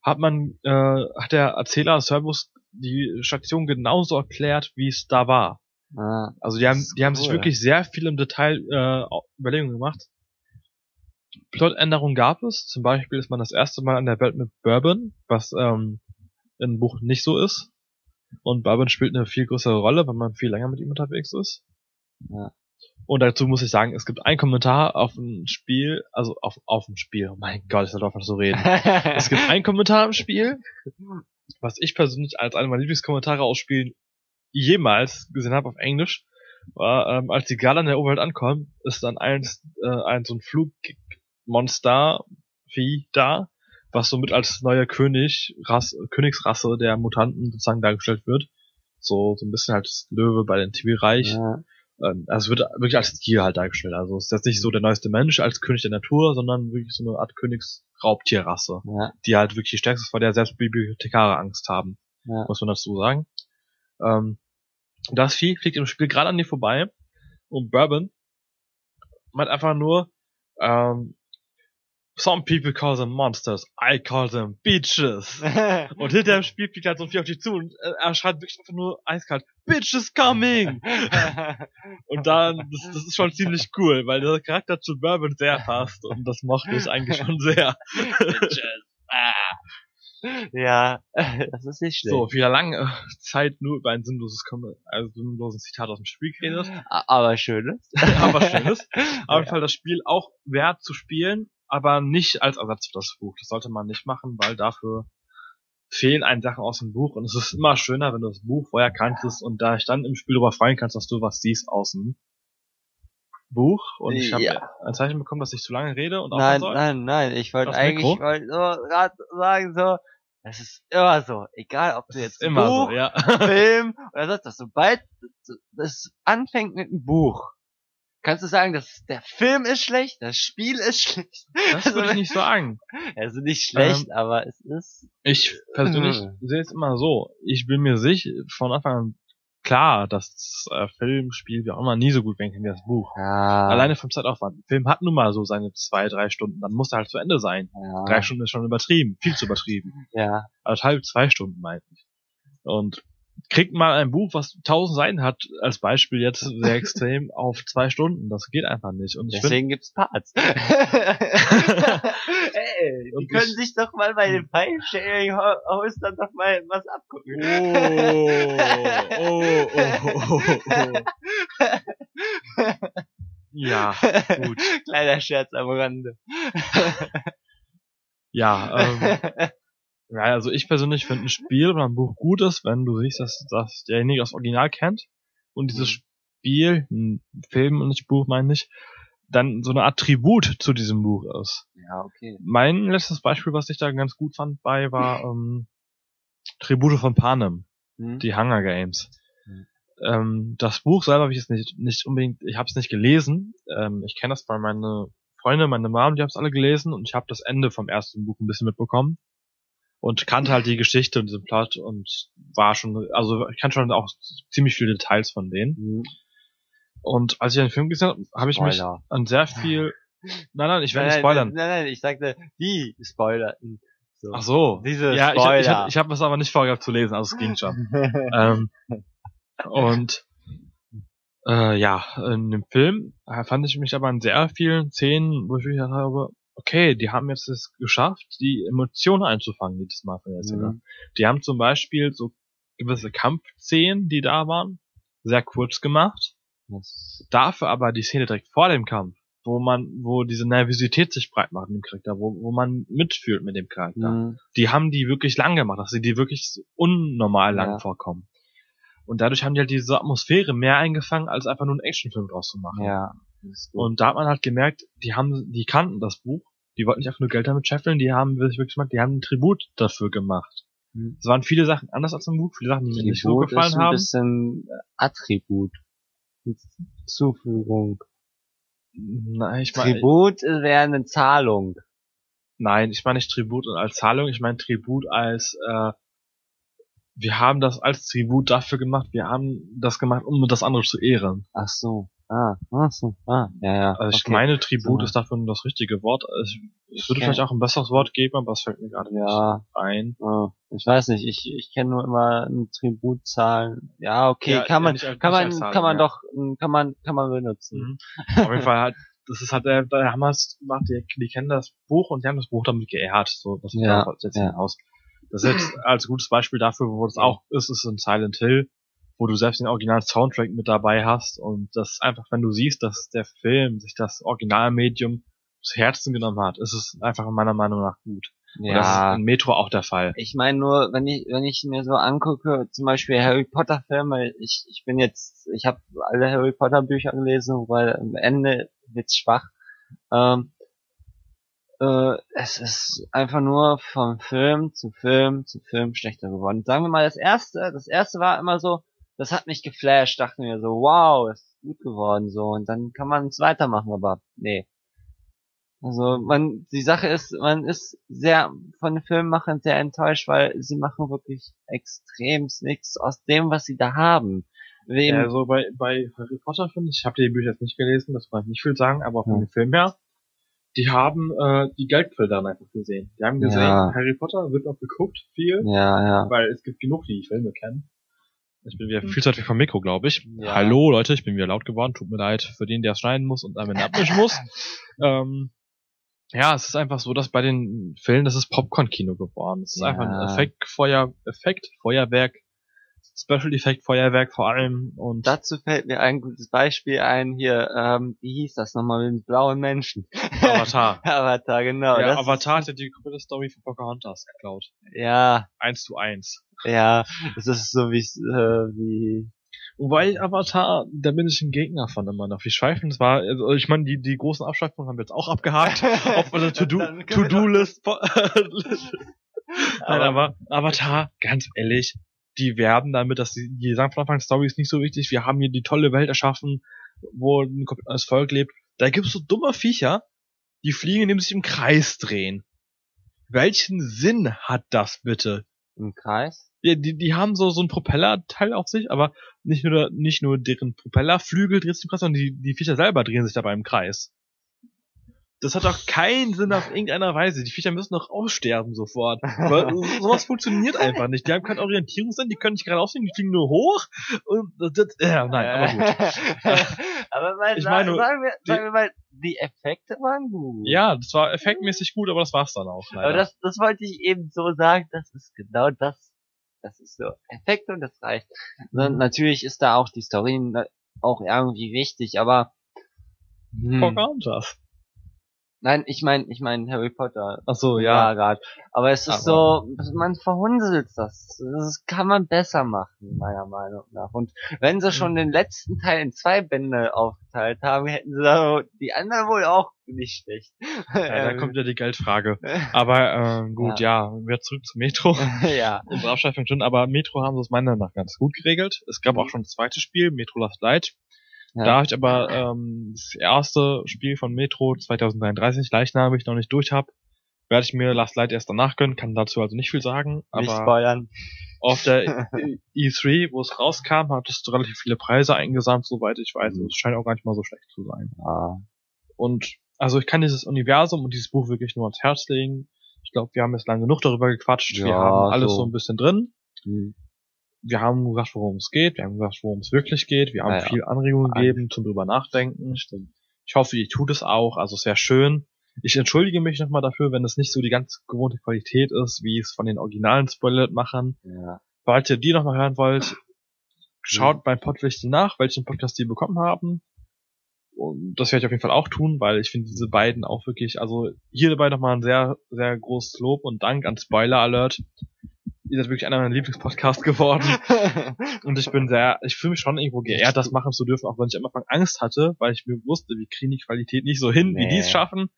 hat man, äh, hat der Erzähler Hörbuchs die Station genauso erklärt, wie es da war. Ja. Also die haben, die haben sich wirklich sehr viel im Detail äh, Überlegungen gemacht. Plotänderungen gab es. Zum Beispiel ist man das erste Mal in der Welt mit Bourbon, was ähm, im Buch nicht so ist. Und Bourbon spielt eine viel größere Rolle, weil man viel länger mit ihm unterwegs ist. Ja. Und dazu muss ich sagen, es gibt einen Kommentar auf ein Spiel, also auf, auf ein Spiel. Oh mein Gott, ich darf nicht so reden. *laughs* es gibt einen Kommentar im Spiel, was ich persönlich als einer meiner Lieblingskommentare aus Spielen jemals gesehen habe auf Englisch, war, ähm, als die Gala in der Oberwelt ankommen, ist dann eins, äh, ein so ein Flugmonster Vieh da, was somit als neuer König, Rass, Königsrasse der Mutanten sozusagen dargestellt wird. So, so ein bisschen halt Löwe bei den Tierreich. Ja. Ähm, also wird wirklich als Tier halt dargestellt. Also es ist jetzt nicht so der neueste Mensch als König der Natur, sondern wirklich so eine Art Königsraubtierrasse, ja. die halt wirklich die stärkste vor der selbst Bibliothekare Angst haben. Ja. Muss man dazu sagen. Ähm, das Vieh fliegt im Spiel gerade an dir vorbei und Bourbon meint einfach nur, ähm, Some people call them monsters, I call them bitches. *laughs* und hinter dem Spiel fliegt halt so ein Vieh auf dich zu und äh, er schreit wirklich einfach nur eiskalt, Bitches coming! *laughs* und dann, das, das ist schon ziemlich cool, weil der Charakter zu Bourbon sehr passt und das mochte ich eigentlich schon sehr. bitches. Ah. Ja, das ist nicht schlecht. So, wieder lange Zeit nur über ein sinnloses, also sinnloses Zitat aus dem Spiel geredet. Aber schönes. *laughs* aber schönes. Auf jeden Fall das Spiel auch wert zu spielen, aber nicht als Ersatz für das Buch. Das sollte man nicht machen, weil dafür fehlen ein Sachen aus dem Buch und es ist immer schöner, wenn du das Buch vorher kanntest und da ich dann im Spiel darüber freuen kannst, dass du was siehst aus dem Buch und ich habe ja. ein Zeichen bekommen, dass ich zu lange rede und Nein, soll. nein, nein, ich wollte eigentlich wollte so gerade sagen so, das ist immer so, egal ob du jetzt immer Buch, so, ja. Film oder sonst was, sobald das anfängt mit einem Buch, Kannst du sagen, dass der Film ist schlecht, das Spiel ist schlecht? Das würde ich nicht sagen. *laughs* Also nicht schlecht, ähm, aber es ist. Ich persönlich äh. sehe es immer so. Ich bin mir sicher von Anfang an klar, dass das äh, Filmspiel wie auch immer nie so gut werden kann wie das Buch. Ja. Alleine vom Zeitaufwand. Ein Film hat nun mal so seine zwei, drei Stunden, dann muss er halt zu Ende sein. Ja. Drei Stunden ist schon übertrieben, viel zu übertrieben. Ja. Also halb zwei Stunden meinte ich. Und kriegt mal ein Buch, was tausend Seiten hat, als Beispiel jetzt sehr extrem, *laughs* auf zwei Stunden. Das geht einfach nicht. Und Deswegen find, gibt's Parts. *laughs* *laughs* Ey, die können ich, sich doch mal bei dem File-Sharing-Host dann doch mal was abgucken. Oh, oh, oh, oh, oh. Ja, gut. Kleiner Scherz am Rande. ja, ähm, ja, also ich persönlich finde ein Spiel oder ein Buch gut ist, wenn du siehst, dass, dass derjenige das Original kennt und dieses mhm. Spiel, ein Film und nicht Buch meine ich, dann so eine Art Tribut zu diesem Buch ist. Ja, okay. Mein letztes Beispiel, was ich da ganz gut fand bei, war *laughs* ähm, Tribute von Panem, mhm. die Hunger Games. Mhm. Ähm, das Buch selber habe ich jetzt nicht, nicht unbedingt, ich habe es nicht gelesen. Ähm, ich kenne das, weil meine Freunde, meine Mom, die haben es alle gelesen und ich habe das Ende vom ersten Buch ein bisschen mitbekommen und kannte halt die Geschichte und diesen Plot und war schon, also ich kann schon auch ziemlich viele Details von denen. Mhm. Und als ich den Film gesehen habe, habe ich mich Spoiler. an sehr viel, *laughs* nein, nein, ich werde nicht Nein, spoilern. Nein, nein, ich sagte, die spoilerten. So. Ach so. Diese ja, ich, ich, Spoiler. ich habe es aber nicht vorgehabt zu lesen, also es ging schon. *laughs* ähm, und äh, ja, in dem Film fand ich mich aber in sehr vielen Szenen, wo ich gedacht habe, okay, die haben jetzt es geschafft, die Emotionen einzufangen jedes Mal von der Szene. Mhm. Die haben zum Beispiel so gewisse Kampfszenen, die da waren, sehr kurz gemacht. Das- Dafür aber die Szene direkt vor dem Kampf, wo man, wo diese Nervosität sich breit macht in dem Charakter, wo, wo man mitfühlt mit dem Charakter Mhm. die haben die wirklich lang gemacht, dass sie die wirklich unnormal lang Ja. vorkommen. Und dadurch haben die halt diese Atmosphäre mehr eingefangen, als einfach nur einen Actionfilm draus zu machen. Ja. Und da hat man halt gemerkt, die haben, die kannten das Buch, die wollten nicht einfach nur Geld damit scheffeln, die haben wirklich wirklich gemacht, die haben einen Tribut dafür gemacht. Mhm. Es waren viele Sachen anders als im Buch, viele Sachen, die mir nicht so Tribut gefallen ist ein haben. bisschen Attribut. Zufügung. Nein, ich meine, Tribut wäre eine Zahlung. nein, ich meine nicht Tribut als Zahlung, ich meine Tribut als, äh, wir haben das als Tribut dafür gemacht, wir haben das gemacht, um das andere zu ehren. Ach so. Ah, ach so. Ah, ja, ja. Also ich okay. meine, Tribut So. ist dafür nur das richtige Wort. Es, es würde kenn- vielleicht auch ein besseres Wort geben, aber es fällt mir gerade Ja. nicht ein. Ah, ich weiß nicht, ich, ich kenne nur immer ein Tribut zahlen. Ja, okay, Ja, kann man, nicht kann man, als Zahlung, kann man ja. doch, kann man, kann man benutzen. Mhm. Auf jeden Fall halt, das ist halt der, der Hammers gemacht, die, die kennen das Buch und die haben das Buch damit geehrt. So, das Ja, darauf jetzt ja. hinaus. Das ist jetzt als gutes Beispiel dafür, wo das auch ist, ist in Silent Hill, wo du selbst den originalen Soundtrack mit dabei hast und das einfach, wenn du siehst, dass der Film sich das Originalmedium zu Herzen genommen hat, ist es einfach meiner Meinung nach gut. Und das ist Ja. in Metro auch der Fall. Ich meine nur, wenn ich, wenn ich mir so angucke, zum Beispiel Harry Potter Filme, ich, ich bin jetzt, ich habe alle Harry Potter Bücher gelesen, weil am Ende wird's schwach. Ähm, äh, es ist einfach nur vom Film zu Film zu Film schlechter geworden. Sagen wir mal, das erste, das erste war immer so, das hat mich geflasht, dachten wir so, wow, ist gut geworden, so, und dann kann man es weitermachen, aber nee. Also man, die Sache ist, man ist sehr von den Filmemachern sehr enttäuscht, weil sie machen wirklich extrem nichts aus dem, was sie da haben. Wem, Ja, so bei, bei Harry Potter finde ich, ich habe die Bücher jetzt nicht gelesen, das kann ich nicht viel sagen, aber von Ja. dem Film her, die haben äh, die Geldquelle dann einfach gesehen. Die haben gesehen, Ja. Harry Potter wird noch geguckt, viel, ja, ja. weil es gibt genug, die die Filme kennen. Ich bin wieder viel zu weit weg vom Mikro, glaube ich. Ja. Hallo Leute, ich bin wieder laut geworden, tut mir leid für den, der es schneiden muss und am Ende *laughs* abmischen muss. Ähm, ja, es ist einfach so, dass bei den Filmen, das ist Popcorn-Kino geworden. Es ist Ja. einfach ein Effekt, Feuer, Effekt, Feuerwerk, Special Effekt, Feuerwerk vor allem und Dazu fällt mir ein gutes Beispiel ein, hier, ähm, wie hieß das nochmal mit den blauen Menschen? Avatar. *laughs* Avatar, genau. ja, das Avatar hat ja die komplette Story von Pocahontas geklaut. Ja, Eins zu eins. Ja, das ist so wie, äh, wie, Wobei Avatar, da bin ich ein Gegner von immer noch. Wie schweifen es war, also ich meine, die, die großen Abschweifungen haben wir jetzt auch abgehakt *laughs* auf unserer To-Do-List. *laughs* Nein, aber Avatar, ganz ehrlich, die werben damit, dass die, die sagen von Anfang, Story ist nicht so wichtig, wir haben hier die tolle Welt erschaffen, wo ein komplett neues Volk lebt. Da gibt's so dumme Viecher, die fliegen, indem sie sich im Kreis drehen. Welchen Sinn hat das bitte? Im Kreis. Ja, die, die haben so, so ein Propellerteil auf sich, aber nicht nur, nicht nur deren Propellerflügel dreht sich im Kreis, sondern die, die Viecher selber drehen sich dabei im Kreis. Das hat doch keinen Sinn auf *laughs* irgendeiner Weise. Die Viecher müssen doch aussterben sofort. *laughs* Weil sowas funktioniert einfach nicht. Die haben keinen Orientierungssinn, die können nicht gerade aussehen, die fliegen nur hoch. Und das, ja, nein, aber gut. *laughs* aber mal, Ich meine, sagen, wir, sagen wir mal, die Effekte waren gut. Ja, das war effektmäßig gut, aber das war's dann auch. Leider. Aber das, das wollte ich eben so sagen, das ist genau das. Das ist so Effekt und das reicht. Und natürlich ist da auch die Story auch irgendwie wichtig, aber hm, Pocahontas. Nein, ich meine, ich meine Harry Potter. Ach so, Ja, ja. gerade. Aber es ist Aber- so, man verhunzelt das. Das kann man besser machen, meiner Meinung nach. Und wenn sie schon den letzten Teil in zwei Bände aufgeteilt haben, hätten sie da die anderen wohl auch nicht schlecht. ja da *laughs* kommt ja die Geldfrage. *laughs* Aber ähm, gut, ja, wieder zurück zu Metro. *laughs* ja. Unsere Abschweifung schon, aber Metro haben sie es meiner Meinung nach ganz gut geregelt. Es gab Mhm. auch schon das zweite Spiel, Metro Last Light. Ja. Da ich aber ähm, das erste Spiel von Metro 2033 leichnamig noch nicht durch habe, werde ich mir Last Light erst danach gönnen, kann dazu also nicht viel sagen. Nicht aber spoilern. Auf der *laughs* E3, wo es rauskam, hattest du relativ viele Preise eingesamt, soweit ich weiß. Mhm. Es scheint auch gar nicht mal so schlecht zu sein. Ah. Und also ich kann dieses Universum und dieses Buch wirklich nur ans Herz legen. Ich glaube, wir haben jetzt lange genug darüber gequatscht. Ja, wir haben alles so, so ein bisschen drin. Mhm wir haben gesagt, worum es geht, wir haben gesagt, worum es wirklich geht, wir haben ja, viel Anregungen gegeben zum drüber nachdenken. Stimmt. Ich hoffe, ihr tut es auch, also sehr schön. Ich entschuldige mich nochmal dafür, wenn es nicht so die ganz gewohnte Qualität ist, wie es von den originalen Spoiler-Machern. Ja. Falls ihr die nochmal hören wollt, schaut ja. beim Podwichtel nach, welchen Podcast die bekommen haben. Und das werde ich auf jeden Fall auch tun, weil ich finde diese beiden auch wirklich, also hier dabei nochmal ein sehr, sehr großes Lob und Dank an Spoiler Alert ihr seid wirklich einer meiner Lieblingspodcasts geworden. *laughs* und ich bin sehr, ich fühle mich schon irgendwo geehrt, das machen zu dürfen, auch wenn ich am Anfang Angst hatte, weil ich mir wusste, wir kriegen die Qualität nicht so hin, nee. wie die es schaffen.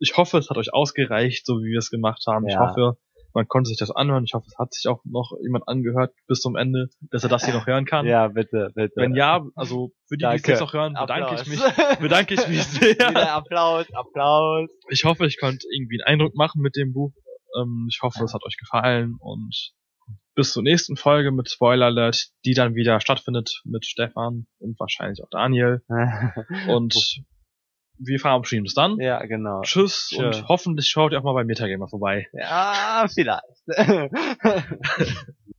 Ich hoffe, es hat euch ausgereicht, so wie wir es gemacht haben. Ja. Ich hoffe, man konnte sich das anhören. Ich hoffe, es hat sich auch noch jemand angehört bis zum Ende, dass er das hier noch hören kann. Ja, bitte, bitte. Wenn ja, also für die, die es noch hören, bedanke Applaus. ich mich, bedanke ich mich sehr. *laughs* Wieder Applaus, Applaus. Ich hoffe, ich konnte irgendwie einen Eindruck machen mit dem Buch. Ähm, ich hoffe, es hat euch gefallen und bis zur nächsten Folge mit Spoiler Alert, die dann wieder stattfindet mit Stefan und wahrscheinlich auch Daniel. *laughs* und wir verabschieden uns dann. Ja, genau. Tschüss Schön. und hoffentlich schaut ihr auch mal bei Metagamer vorbei. Ja, vielleicht. *laughs*